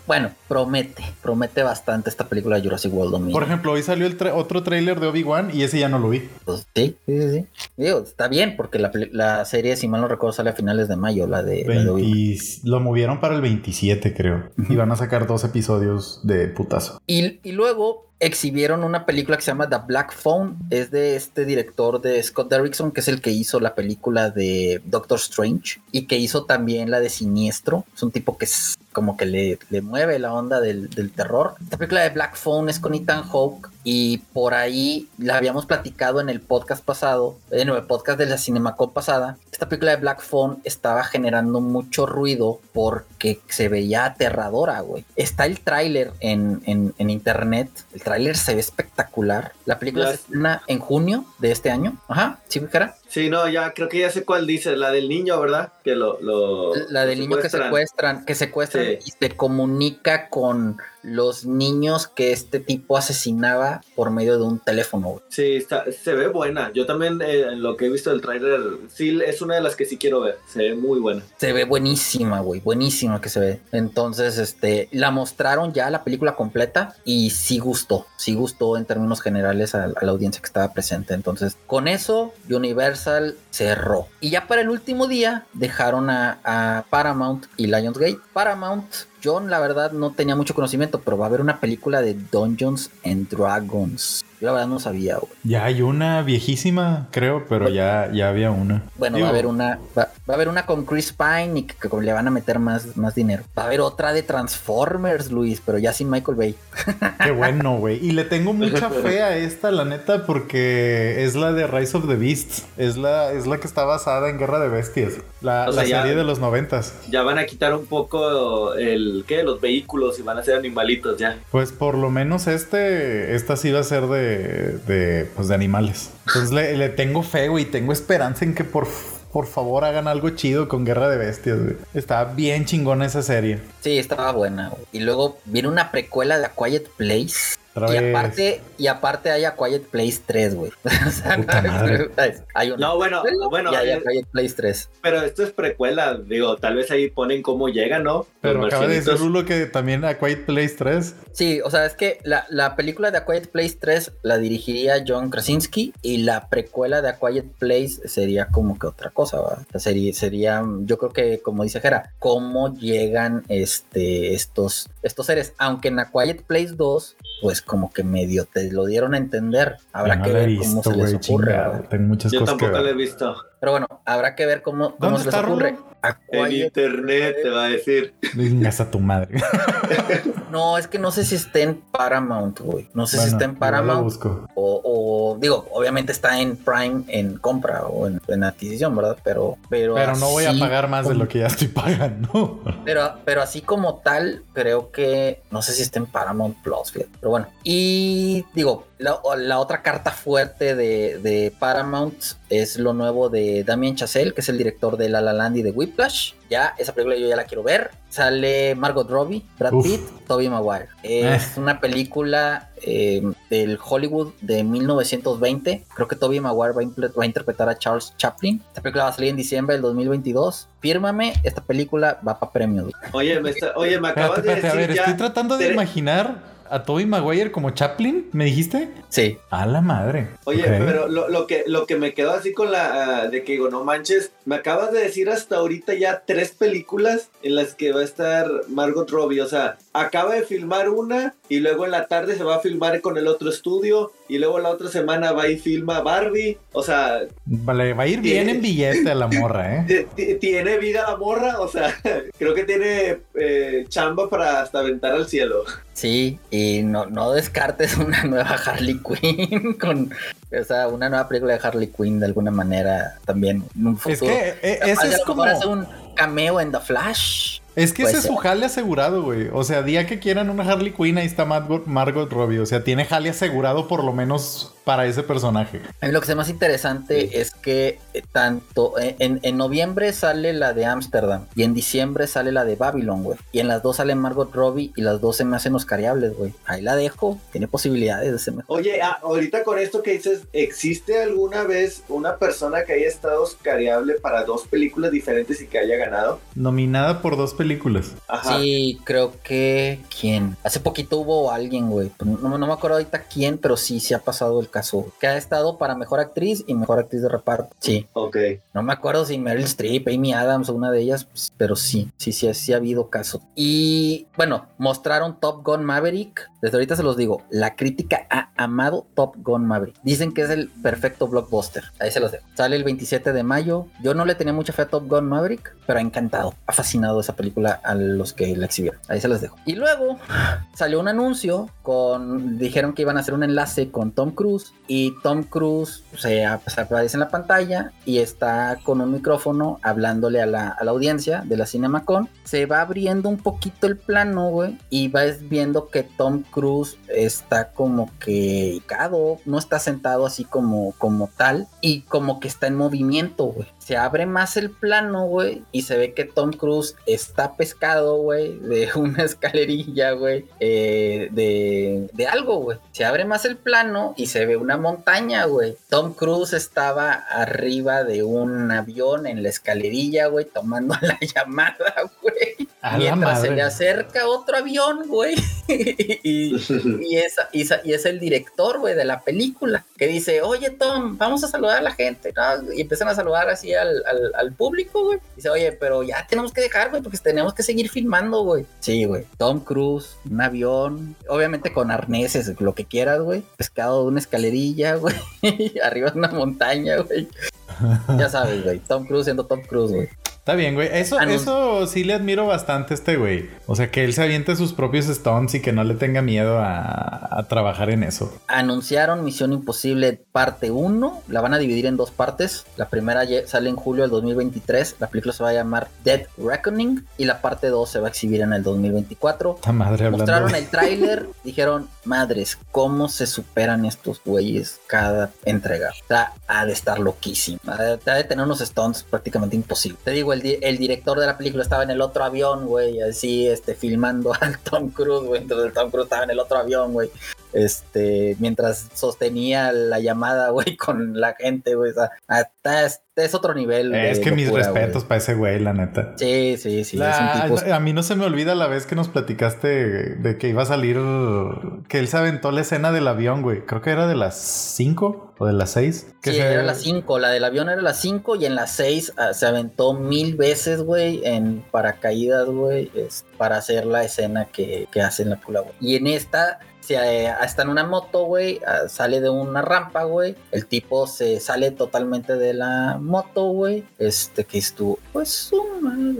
Bueno, promete, promete bastante esta película de Jurassic World Dominion. Por ejemplo, hoy salió el tra- otro tráiler de Obi-Wan y ese ya no lo vi. Pues, sí, sí, sí, sí. Digo, está bien, porque la, serie, si mal no recuerdo, sale a finales de mayo, la de, la de. 20 Lo movieron para el 27, creo. Y van a sacar dos episodios de putazo. Y, y luego exhibieron una película que se llama The Black Phone. Es de este director de Scott Derrickson, que es el que hizo la película de Doctor Strange y que hizo también la de Siniestro. Es un tipo que es como que le, le mueve la onda del, del terror. Esta película de Black Phone es con Ethan Hawke y por ahí la habíamos platicado en el podcast pasado, en el podcast de la Cinemacon pasada. Esta película de Black Phone estaba generando mucho ruido porque se veía aterradora, güey. Está el tráiler en, en- en internet. El tráiler se ve espectacular. La película se es- estrena en junio de este año. Ajá, ¿sí, Jera? Sí, no, ya creo que ya sé cuál dice, la del niño, ¿verdad? Que lo, lo La del lo niño que secuestran, que secuestran Sí. y se comunica con los niños que este tipo asesinaba por medio de un teléfono, güey. Sí, está, se ve buena. Yo también, eh, en lo que he visto del tráiler, sí, es una de las que sí quiero ver. Se ve muy buena. Se ve buenísima, güey, buenísima que se ve. Entonces, este, la mostraron ya la película completa y sí gustó, sí gustó en términos generales a, a la audiencia que estaba presente. Entonces, con eso, Universal cerró. Y ya para el último día dejaron a, a Paramount y Lionsgate. Paramount, yo la verdad no tenía mucho conocimiento, pero va a haber una película de Dungeons and Dragons. Yo la verdad no sabía, güey. Ya hay una viejísima, creo, pero ya, ya había una. Bueno, Digo, va a haber una, va, va a haber una con Chris Pine y que, que le van a meter más, más dinero. Va a haber otra de Transformers, Luis, pero ya sin Michael Bay. Qué bueno, güey. Y le tengo mucha fe a esta, la neta, porque es la de Rise of the Beasts. Es la, es la que está basada en Guerra de Bestias. La, O sea, la ya- serie de los noventas. Ya van a quitar un poco el, ¿qué? Los vehículos y van a ser animalitos ya. Pues por lo menos este, esta sí va a ser de, de, pues de animales. Entonces le, tengo fe, güey. Tengo esperanza en que por, por favor hagan algo chido con Guerra de Bestias, güey. Está bien chingona esa serie. Sí, estaba buena. Y luego viene una precuela de A Quiet Place. Otra Y aparte, y aparte hay A Quiet Place 3, güey. O sea, madre. hay una No, bueno, bueno, y hay A eh, Quiet Place 3. pero esto es precuela. Digo, tal vez ahí ponen cómo llega, ¿no? Pero Los acaba de decir. Rulo que también a Quiet Place 3. Sí, o sea, es que la, la película de A Quiet Place 3 la dirigiría John Krasinski y la precuela de A Quiet Place sería como que otra cosa, sea, sería, sería, yo creo que como dice Jera, cómo llegan este, estos, estos seres, aunque en A Quiet Place 2, pues como que medio te lo dieron a entender, habrá no que ver cómo visto, se les güey, ocurre. chingado. Tengo muchas Yo cosas que tampoco lo he ver. visto. Pero bueno, habrá que ver cómo, cómo ¿Dónde se les ocurre. Rulo? A En internet te va a decir. Vengas a tu madre. No, es que no sé si está en Paramount, güey. No sé si está en Paramount. busco. O, o, digo, obviamente está en Prime en compra o en, en adquisición, ¿verdad? Pero, pero, Pero no voy a pagar más de lo que ya estoy pagando. Pero, pero así como tal, creo que no sé si está en Paramount Plus, fíjate. Pero bueno, y digo, la, la otra carta fuerte de, de, Paramount es lo nuevo de Damien Chazelle, que es el director de La La Land y de Whiplash. Ya, esa película yo ya la quiero ver. Sale Margot Robbie, Brad Pitt, Tobey Maguire. Es eh. una película eh, del Hollywood de 1920. Creo que Tobey Maguire va a, va a, interpretar a Charles Chaplin. Esta película va a salir en diciembre del 2022. Fírmame, esta película va para premio. Oye, me, oye, me acabas de decir a ver, ya estoy tratando de imaginar a Toby Maguire como Chaplin, ¿me dijiste? Sí. A la madre. Oye, pero lo, lo, que, lo que me quedó así con la... Uh, de que digo, no manches, me acabas de decir hasta ahorita ya tres películas en las que va a estar Margot Robbie. O sea, acaba de filmar una y luego en la tarde se va a filmar con el otro estudio y luego la otra semana va y filma Barbie. O sea... Vale, va a ir bien en billete a la morra, ¿eh? Tiene vida la morra, o sea, creo que tiene eh, chamba para hasta aventar al cielo. Sí, y no, no descartes una nueva Harley Quinn con, o sea, una nueva película de Harley Quinn de alguna manera también en un futuro. Es que eh, ese es como... un cameo en The Flash. Es que ese es su jale asegurado, güey. O sea, día que quieran una Harley Quinn, ahí está Margot, Margot Robbie. O sea, tiene jale asegurado por lo menos para ese personaje. A mí lo que es más interesante es que eh, tanto eh, en, en, noviembre sale la de Ámsterdam y en diciembre sale la de Babylon, güey. Y en las dos sale Margot Robbie y las dos se me hacen oscariables, güey. Ahí la dejo. Tiene posibilidades de ser mejor. Oye, ah, ahorita con esto que dices, ¿existe alguna vez una persona que haya estado oscariable para dos películas diferentes y que haya ganado? Nominada por dos películas. Ajá. Sí, creo que... ¿Quién? Hace poquito hubo alguien, güey. No, no me acuerdo ahorita quién, pero sí, sí ha pasado el caso, que ha estado para mejor actriz y mejor actriz de reparto. Sí. Ok. No me acuerdo si Meryl Streep, Amy Adams o una de ellas, pues, pero sí, sí, sí, sí ha habido caso. Y bueno, mostraron Top Gun Maverick. Desde ahorita se los digo, la crítica ha amado Top Gun Maverick. Dicen que es el perfecto blockbuster. Ahí se los dejo. Sale el 27 de mayo. Yo no le tenía mucha fe a Top Gun Maverick, pero ha encantado. Ha fascinado esa película a los que la exhibieron. Ahí se los dejo. Y luego salió un anuncio con. Dijeron que iban a hacer un enlace con Tom Cruise y Tom Cruise se, aparece en la pantalla y está con un micrófono hablándole a la, a la audiencia de la CinemaCon. Se va abriendo un poquito el plano, güey, y vas viendo que Tom Cruise está como que no está sentado así como, como tal y como que está en movimiento, güey se abre más el plano, güey, y se ve que Tom Cruise está pescado, güey, de una escalerilla, güey, eh, de, de algo, güey. Se abre más el plano y se ve una montaña, güey. Tom Cruise estaba arriba de un avión en la escalerilla, güey, tomando la llamada, güey. Mientras se le acerca otro avión, güey. y, y, es, el director, güey, de la película, que dice, oye, Tom, vamos a saludar a la gente. Y empiezan a saludar así al, público, güey. Dice, oye, pero ya tenemos que dejar, güey, porque tenemos que seguir filmando, güey. Sí, güey. Tom Cruise, un avión, obviamente con arneses, lo que quieras, güey. Pescado de una escalerilla, güey. Arriba de una montaña, güey. ya sabes, güey. Tom Cruise siendo Tom Cruise, güey. Está bien, güey. Eso, eso sí le admiro bastante a este güey. O sea, que él se aviente sus propios stunts y que no le tenga miedo a, trabajar en eso. Anunciaron Misión Imposible parte 1. La van a dividir en dos partes. La primera sale en julio del 2023. La película se va a llamar Dead Reckoning. Y la parte 2 se va a exhibir en el 2024. La madre Mostraron el tráiler. dijeron, madres, ¿cómo se superan estos güeyes cada entrega? O sea, ha de estar loquísimo. Ha de, ha de tener unos stunts prácticamente imposibles. Te digo, el, director de la película estaba en el otro avión, güey, así, este, filmando al Tom Cruise, güey. Entonces Tom Cruise estaba en el otro avión, güey. Este, mientras sostenía la llamada, güey, con la gente, güey. O sea, hasta, es otro nivel. Es que mis respetos para ese güey, la neta. Sí, sí, sí. A mí no se me olvida la vez que nos platicaste de que iba a salir, que él se aventó la escena del avión, güey. Creo que era de las 5 o de las 6. Sí, era las 5. La del avión era las 5 y en las 6 ah, se aventó mil veces, güey, en paracaídas, güey, para hacer la escena que, que hace en la película, güey. Y en esta si eh, está en una moto, güey, ah, sale de una rampa, güey. El tipo se sale totalmente de la moto, güey. Este, que estuvo, pues,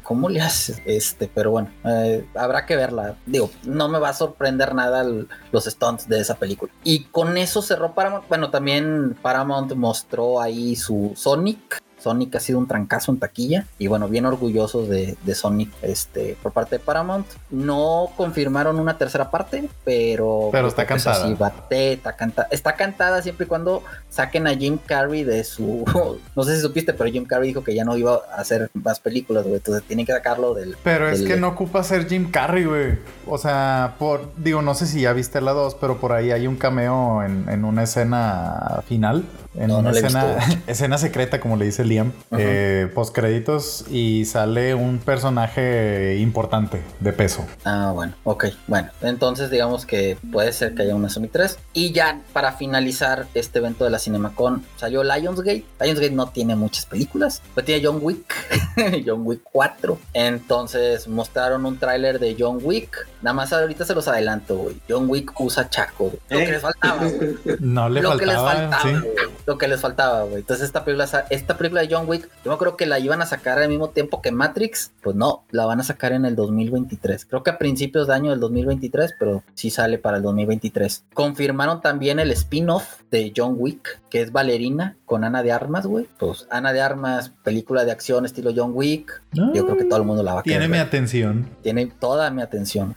¿cómo le haces? Este, pero bueno, eh, habrá que verla. Digo, no me va a sorprender nada los stunts de esa película. Y con eso cerró Paramount. Bueno, también Paramount mostró ahí su Sonic Sonic ha sido un trancazo en taquilla y bueno, bien orgullosos de, de Sonic este, por parte de Paramount. No confirmaron una tercera parte, pero... Pero está eso cantada. sí, bate, está, canta- está cantada siempre y cuando saquen a Jim Carrey de su... no sé si supiste, pero Jim Carrey dijo que ya no iba a hacer más películas, güey. Entonces tienen que sacarlo del... Pero es que no ocupa ser Jim Carrey, güey. O sea, por digo, no sé si ya viste la 2, pero por ahí hay un cameo en, en una escena final. En No, una no escena, escena secreta, como le dice Liam, Eh, post créditos y sale un personaje importante de peso. Ah, bueno, ok, bueno, entonces digamos que puede ser que haya una Sonic 3. Y ya para finalizar este evento de la CinemaCon, salió Lionsgate. Lionsgate no tiene muchas películas, pero tiene John Wick, John Wick 4. Entonces mostraron un tráiler de John Wick. Nada más ahorita se los adelanto, güey. John Wick usa chaco, güey. Lo ¿Eh? que les faltaba, güey. No le lo que les faltaba, faltaba, sí. güey. Lo que les faltaba, güey. Entonces esta película, esta película de John Wick, yo me creo que la iban a sacar al mismo tiempo que Matrix. Pues no, la van a sacar en el 2023. Creo que a principios de año del 2023, pero sí sale para el 2023. Confirmaron también el spin-off de John Wick, que es Valerina con Ana de Armas, güey. Pues Ana de Armas, película de acción estilo John Wick. Yo creo que todo el mundo la va a querer Tiene mi atención. Tiene toda mi atención.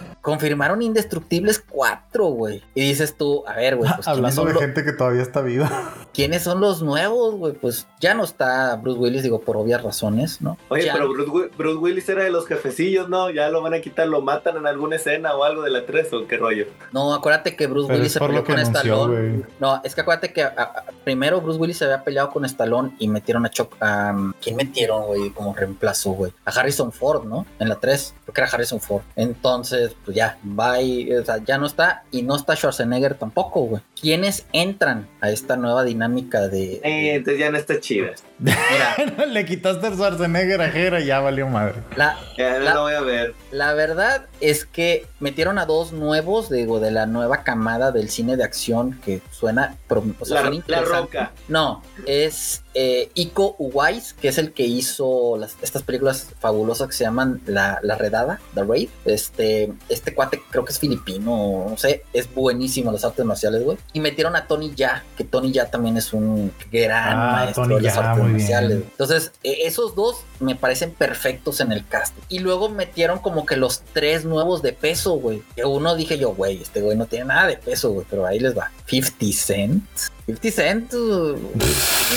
Confirmaron Indestructibles 4, güey. Y dices tú, a ver, güey, pues ¿quiénes Hablando son, de lo- gente que todavía está viva. ¿quiénes son los nuevos, güey? Pues ya no está Bruce Willis, digo, por obvias razones, ¿no? Oye, Ya- pero Bruce, Wi- Bruce Willis era de los jefecillos, ¿no? Ya lo van a quitar, lo matan en alguna escena o algo de la 3 o qué rollo. No, acuérdate que Bruce Pero Willis se peleó con Stallone. No, es que acuérdate que a- a- primero Bruce Willis se había peleado con Stallone y metieron a Chuck. a- ¿Quién metieron, güey? Como reemplazo, güey. A Harrison Ford, ¿no? En la 3. Creo que era Harrison Ford. Entonces, pues ya, bye. O sea, ya no está. Y no está Schwarzenegger tampoco, güey. ¿Quiénes entran a esta nueva dinámica de. Eh, entonces ya no está chida. Mira, Le quitaste el Schwarzenegger a Jera y ya valió madre. la, Ya no La- lo voy a ver. La verdad es que metieron a dos nuevos, digo, de la nueva camada del cine de acción que suena, o sea, La, suena la roca. No, es eh, Iko Uwais, que es el que hizo las- estas películas fabulosas que se llaman La, La Redada, The Raid. Este, este cuate creo que es filipino, no sé, es buenísimo las artes marciales, güey. Y metieron a Tony Ya, que Tony Ya también es un gran Ah, maestro Tony de las Jaa, artes marciales. Entonces, eh, esos dos me parecen perfectos en el cast. Y luego metieron como que los tres nuevos de peso, güey. Que uno dije yo, güey, este güey no tiene nada de peso, güey, pero ahí les va. 50 Cent. 50 Cent. uh,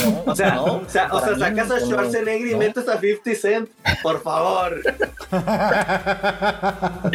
no, O sea, no, o sea, o sea sacas a no, Schwarzenegger y no. metes a 50 Cent. Por favor.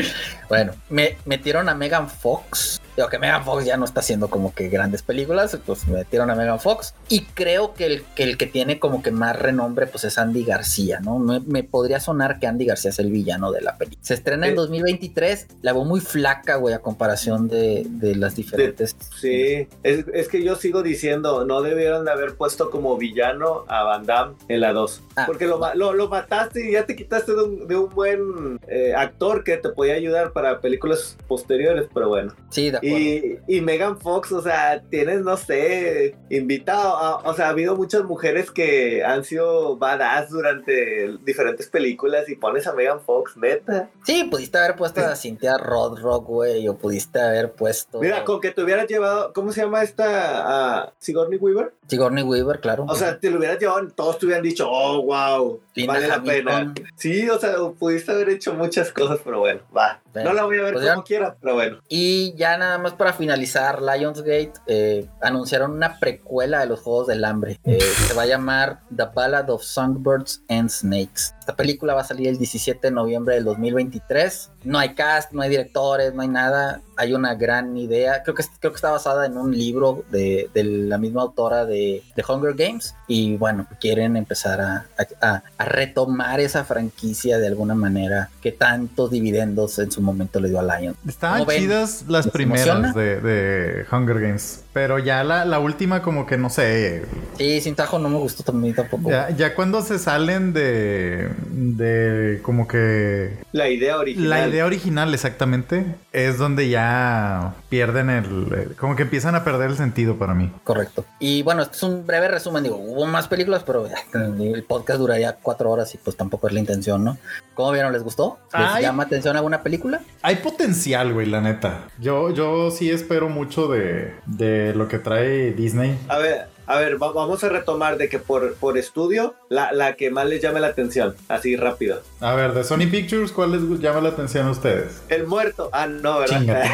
Bueno, me metieron a Megan Fox. Digo que Megan Fox ya no está haciendo como que grandes películas, pues metieron a Megan Fox. Y creo que el que, el que tiene como que más renombre, pues es Andy García, ¿no? Me, me podría sonar que Andy García es el villano de la película. Se estrena en Eh. 2023, la veo muy flaca, güey, a comparación de, de las diferentes. Sí, es, es que yo sigo diciendo, no debieron de haber puesto como villano a Van Damme en la 2. Ah. porque lo, lo, lo mataste y ya te quitaste de un, de un buen eh, actor que te podía ayudar para películas posteriores, pero bueno. Sí, de acuerdo. Y, y Megan Fox, o sea, tienes, no sé, invitado, a- o sea, ha habido muchas mujeres que han sido badass durante diferentes películas y pones a Megan Fox, neta. Sí, pudiste haber puesto a Cynthia Rothrock, güey, o pudiste haber puesto Mira, con que te hubieras llevado, ¿cómo se llama esta? a Sigourney Weaver. Sigourney Weaver, claro. O sea, te lo hubieras llevado, todos te hubieran dicho, oh, wow, vale la pena. Sí, o sea, pudiste haber hecho muchas cosas, pero bueno, va. Bueno, no la voy a ver pues ya- como quiera, pero bueno. Y ya nada más para finalizar, Lionsgate eh, anunciaron una precuela de los Juegos del Hambre. Eh, se va a llamar The Ballad of Songbirds and Snakes. Esta película va a salir el 17 de noviembre del 2023. No hay cast, no hay directores, no hay nada. Hay una gran idea. Creo que, creo que está basada en un libro de, de la misma autora de, de Hunger Games. Y bueno, quieren empezar a, a- a retomar esa franquicia de alguna manera que tantos dividendos en su momento le dio a Lions. Estaban chidas las ¿Les primeras de, de Hunger Games. Pero ya la, la última, como que no sé. Sí, sin tajo no me gustó también tampoco. Ya, ya cuando se salen de. De como que. La idea original. La idea original, exactamente, es donde ya pierden el. el- como que empiezan a perder el sentido para mí. Correcto. Y bueno, esto es un breve resumen. Digo, hubo más películas, pero el podcast duraría cuatro horas y pues tampoco es la intención, ¿no? ¿Cómo vieron? ¿Les gustó? ¿Les Ay. llama atención alguna película? Hay potencial, güey, la neta. Yo, yo sí espero mucho de, de lo que trae Disney. A ver, A ver, vamos a retomar de que por, por estudio, la, la, que más les llame la atención, así rápido. A ver, de Sony Pictures, ¿cuál les llama la atención a ustedes? El muerto. Ah, no, ¿verdad?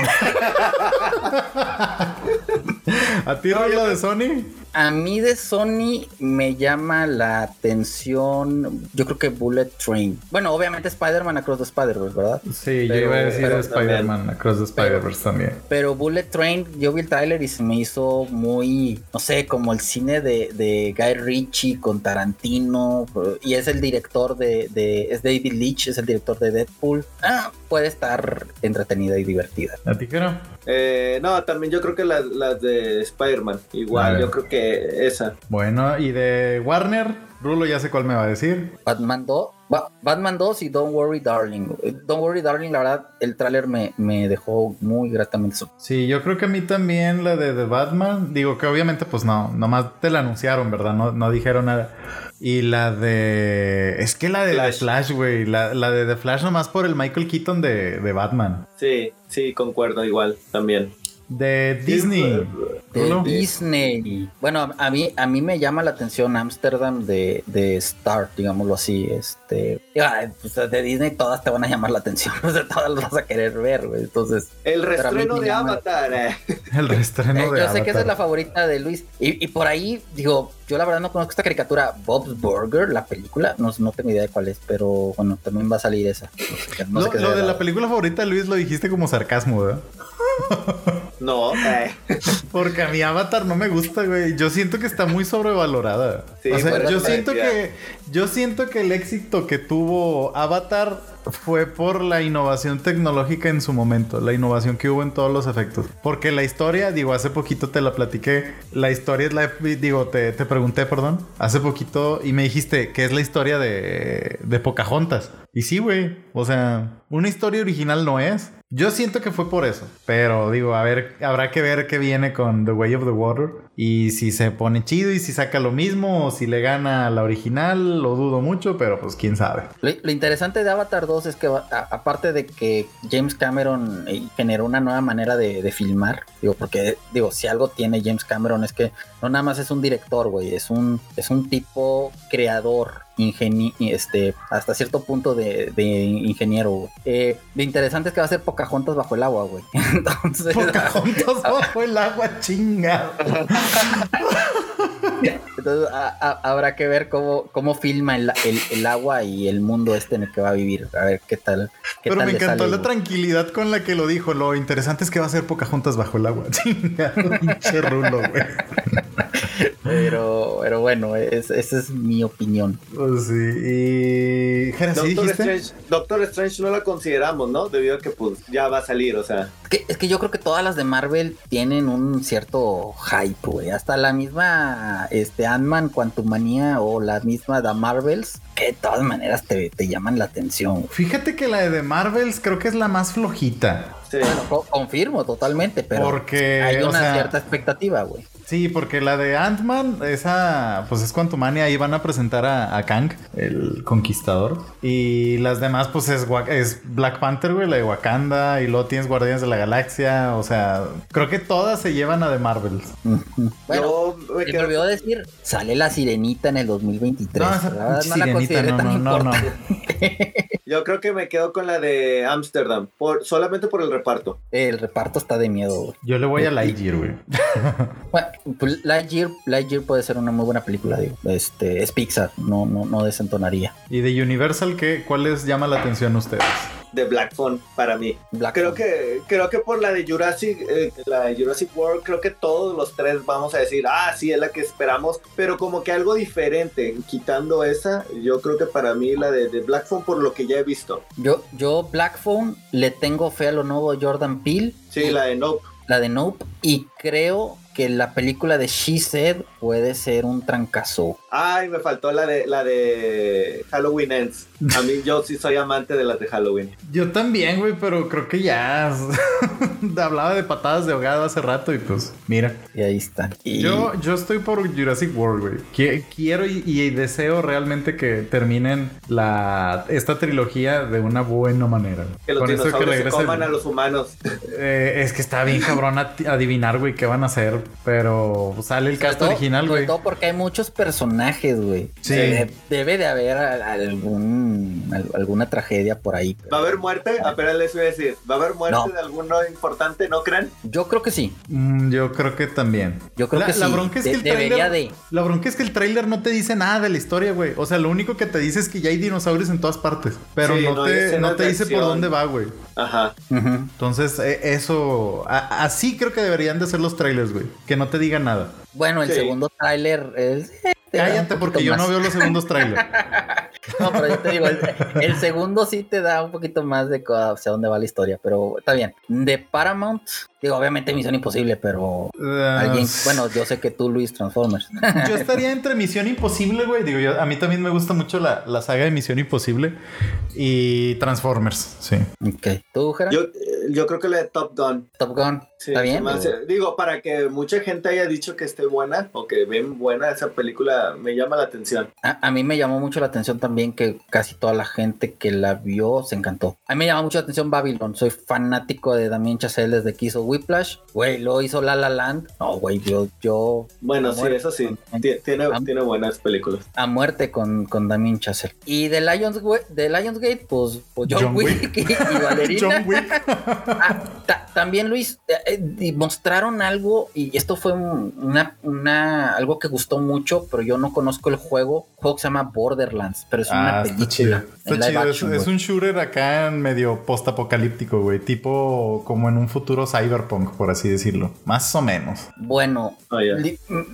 ¿A ti, no, de Sony? A mí de Sony me llama la atención, yo creo que Bullet Train. Bueno, obviamente Spider-Man Across the Spider-Verse, ¿verdad? Sí, yo iba a decir Spider-Man Across the Spider-Verse también. Pero Bullet Train, yo vi el trailer y se me hizo muy, no sé, como el cine de, de Guy Ritchie con Tarantino. Y es el director de, de, es David Leitch, es el director de Deadpool. Ah, puede estar entretenida y divertida. ¿A ti qué no? Eh, no, también yo creo que las, las de Spider-Man. Igual, yo creo que esa. Bueno, y de Warner, Rulo ya sé cuál me va a decir. Batman 2. Batman 2 y Don't Worry Darling. Don't Worry Darling, la verdad, el tráiler me, me, dejó muy gratamente. Sí, yo creo que a mí también la de, de Batman. Digo que obviamente pues no, nomás te la anunciaron, ¿verdad? No, no dijeron nada. Y la de. Es que la de Flash. The Flash, güey. La, la, de The Flash nomás por el Michael Keaton de, de Batman. Sí, sí, concuerdo igual también. De Disney. De Disney. Bueno, a mí, a mí me llama la atención Amsterdam de, de Star, digámoslo así. Este, pues, de Disney todas te van a llamar la atención. todas las vas a querer ver, güey. Entonces. El restreno de Avatar. Eh. El restreno de Avatar. Yo sé que esa es la favorita de Luis. Y, y, por ahí, digo, yo la verdad no conozco esta caricatura. Bob's Burger, la película. No, no tengo idea de cuál es, pero bueno, también va a salir esa. No sé lo, de la película favorita de Luis lo dijiste como sarcasmo, ¿verdad? No, eh. porque a mi Avatar no me gusta, güey. Yo siento que está muy sobrevalorada. o sea, yo siento que yo siento que el éxito que tuvo Avatar fue por la innovación tecnológica en su momento, la innovación que hubo en todos los efectos. Porque la historia, digo, hace poquito te la platiqué, la historia es la, digo, te, te pregunté, perdón, hace poquito y me dijiste que es la historia de, de Pocahontas. Y sí, güey, o sea, una historia original no es. Yo siento que fue por eso, pero digo, a ver, habrá que ver qué viene con The Way of the Water y si se pone chido y si saca lo mismo o si le gana la original, lo dudo mucho, pero pues quién sabe. Lo, interesante de Avatar 2 es que aparte de que James Cameron eh, generó una nueva manera de, de, filmar, digo, porque digo, si algo tiene James Cameron es que no nada más es un director, güey, es un, es un tipo creador ingenie este, hasta cierto punto de, de ingeniero. Eh, lo interesante es que va a ser Pocahontas bajo el agua, güey. Entonces, Pocahontas bajo el agua, chinga. Entonces habrá que ver cómo, cómo filma el, el, agua y el mundo este en el que va a vivir. A ver qué tal. Pero me encantó la tranquilidad con la que lo dijo. Lo interesante es que va a ser Pocahontas bajo el agua. Pinche rulo, güey. Pero, pero bueno, esa es mi opinión. Pues sí. Y. Doctor, Strange, Doctor Strange no la consideramos, ¿no? Debido a que pues ya va a salir, o sea. Es que, es que yo creo que todas las de Marvel tienen un cierto hype, güey. Hasta la misma este, Ant-Man, Quantumania o la misma The Marvels, que de todas maneras te, te llaman la atención. Fíjate que la de The Marvels creo que es la más flojita. Bueno, confirmo totalmente, pero Porque, hay una cierta expectativa, güey. Sí, porque la de Ant-Man, esa, pues es Quantumania, ahí van a presentar a, Kang, el conquistador. Y las demás, pues es, es Black Panther, güey, la de Wakanda, y luego tienes Guardianes de la Galaxia, o sea, creo que todas se llevan a The Marvels. bueno, me, olvidó decir, sale la sirenita en el 2023. No, esa sirenita, no, no, no, Yo creo que me quedo con la de Amsterdam, por, solamente por el reparto. El reparto está de miedo, güey. Yo le voy a Lightyear, güey. bueno, pues Lightyear, Lightyear puede ser una muy buena película, digo. Este, es Pixar, no, no, no desentonaría. ¿Y de Universal qué? ¿Cuál les llama la atención a ustedes? De Black Phone para mí. creo que creo que por la de Jurassic eh, la de Jurassic World creo que todos los tres vamos a decir, "Ah, sí, es la que esperamos", pero como que algo diferente, quitando esa, yo creo que para mí la de, de Black Phone por lo que ya he visto. Yo yo Black Phone le tengo fe a lo nuevo Jordan Peele. Sí, la de Nope. La de Nope y creo que la película de She Said puede ser un trancazo. Ay, me faltó la de la de Halloween Ends. A mí yo sí soy amante de las de Halloween. Yo también, güey, pero creo que ya hablaba de patadas de ahogado hace rato y pues mira. Y ahí está. Yo, yo estoy por Jurassic World, güey. Quiero y, deseo realmente que terminen la esta trilogía de una buena manera. Que los dinosaurios se coman a los humanos. Eh, es que está bien cabrón adivinar, güey, qué van a hacer, pero sale el cast original, güey. todo porque hay muchos personajes, güey. Sí. Debe, de haber algún, alguna tragedia por ahí. ¿Va a haber muerte? Apenas les voy a decir. ¿Va a haber muerte de alguno importante, no creen? Yo creo que sí. Mm, yo creo que también. Yo creo que sí. La bronca es que el trailer, La bronca es que el tráiler no te dice nada de la historia, güey. O sea, lo único que te dice es que ya hay dinosaurios en todas partes. Pero no, te, no te dice por dónde va, güey. Ajá. Entonces, e, eso. así creo que deberían de ser los trailers, güey. Que no te digan nada. Bueno, el segundo tráiler es. Eh, Cállate porque yo no veo los segundos trailers. no, pero yo te digo, el, segundo sí te da un poquito más de hacia dónde va la historia, pero está bien. De Paramount, digo, obviamente Misión Imposible, pero alguien, bueno, yo sé que tú, Luis, Transformers. yo estaría entre Misión Imposible, güey. Digo, yo, a mí también me gusta mucho la, la saga de Misión Imposible y Transformers, sí. Ok. ¿Tú, Gerard? Yo, yo creo que la de Top Gun. Top Gun. ¿Está bien? digo, para que mucha gente haya dicho que esté buena o que ven buena esa película, me llama la atención. A, mí me llamó mucho la atención también que casi toda la gente que la vio se encantó. A mí me llama mucho la atención Babylon. Soy fanático de Damien Chazelle desde que hizo Whiplash. Güey, lo hizo La La Land. No, güey, yo... yo bueno, sí, eso sí. tiene, tiene buenas películas. A muerte con, con Damien Chazelle. Y de Lions, de Lionsgate, pues, pues John, Wick, y, Valerina. John Wick. Ah, también, Luis, eh, eh, mostraron algo y esto fue una, una, algo que gustó mucho, pero yo no conozco el juego. Un juego que se llama Borderlands, pero es una ah, película. Está chido. es, un shooter acá en medio post-apocalíptico, güey. Tipo como en un futuro cyberpunk, por así decirlo. Más o menos. Bueno, oh,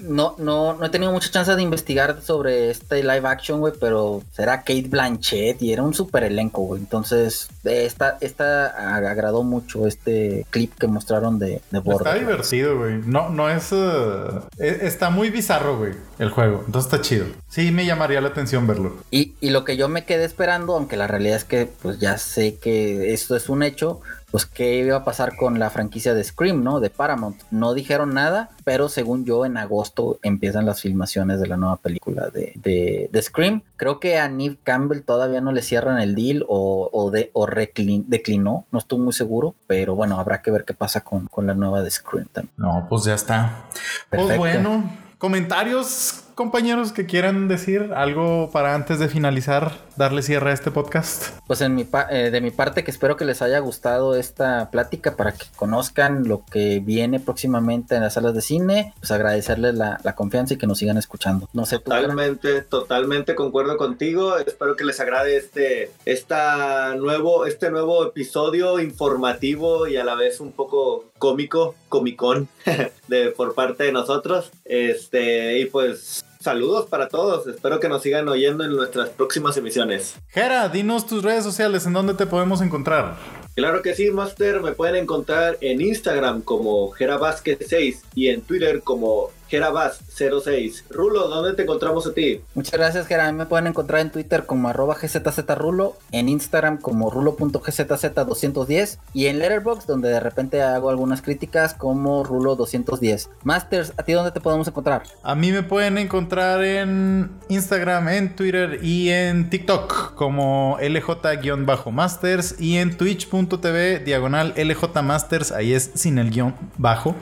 no, no, no he tenido mucha chance de investigar sobre este live action, güey, pero será Kate Blanchett y era un super elenco, güey. Entonces, esta, esta agradó mucho este clip que mostraron de, de Está divertido, güey. No, no es. Eh, e, está muy bizarro, güey, el juego. Entonces está chido. Sí, me llamaría la atención verlo. Y, y lo que yo me quedé esperando, aunque la realidad es que, pues ya sé que esto es un hecho, pues qué iba a pasar con la franquicia de Scream, ¿no? De Paramount. No dijeron nada, pero según yo en agosto empiezan las filmaciones de la nueva película de, de, Scream. Creo que a Neve Campbell todavía no le cierran el deal o, o, de, o declinó, no estoy muy seguro, pero bueno, habrá que ver qué pasa con, con la nueva de Scream también. No, pues ya está. Pues bueno, comentarios compañeros que quieran decir algo para antes de finalizar, darle cierre a este podcast? Pues en mi eh, de mi parte que espero que les haya gustado esta plática para que conozcan lo que viene próximamente en las salas de cine, pues agradecerles la, confianza y que nos sigan escuchando. No sé, totalmente, totalmente concuerdo contigo. Espero que les agrade este, esta nuevo, este nuevo episodio informativo y a la vez un poco cómico, comicón de por parte de nosotros. Este, y pues saludos para todos. Espero que nos sigan oyendo en nuestras próximas emisiones. Jera, dinos tus redes sociales, en dónde te podemos encontrar. Claro que sí, Master. Me pueden encontrar en Instagram como Jera 6 y en Twitter como Gerabas06. Rulo, ¿dónde te encontramos a ti? Muchas gracias, Gera. Me pueden encontrar en Twitter como arroba gzzrulo, en Instagram como rulo.gzz210 y en Letterboxd, donde de repente hago algunas críticas como rulo210. Masters, ¿a ti dónde te podemos encontrar? A mí me pueden encontrar en Instagram, en Twitter y en TikTok como LJ-Masters y en twitch.tv diagonal LJ Masters, ahí es sin el guion bajo.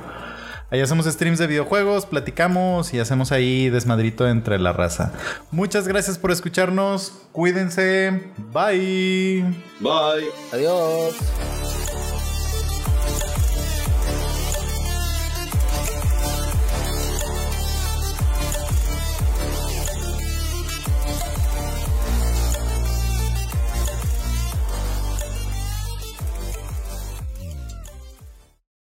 Ahí hacemos streams de videojuegos, platicamos y hacemos ahí desmadrito entre la raza. Muchas gracias por escucharnos. Cuídense. Bye. Bye. Adiós.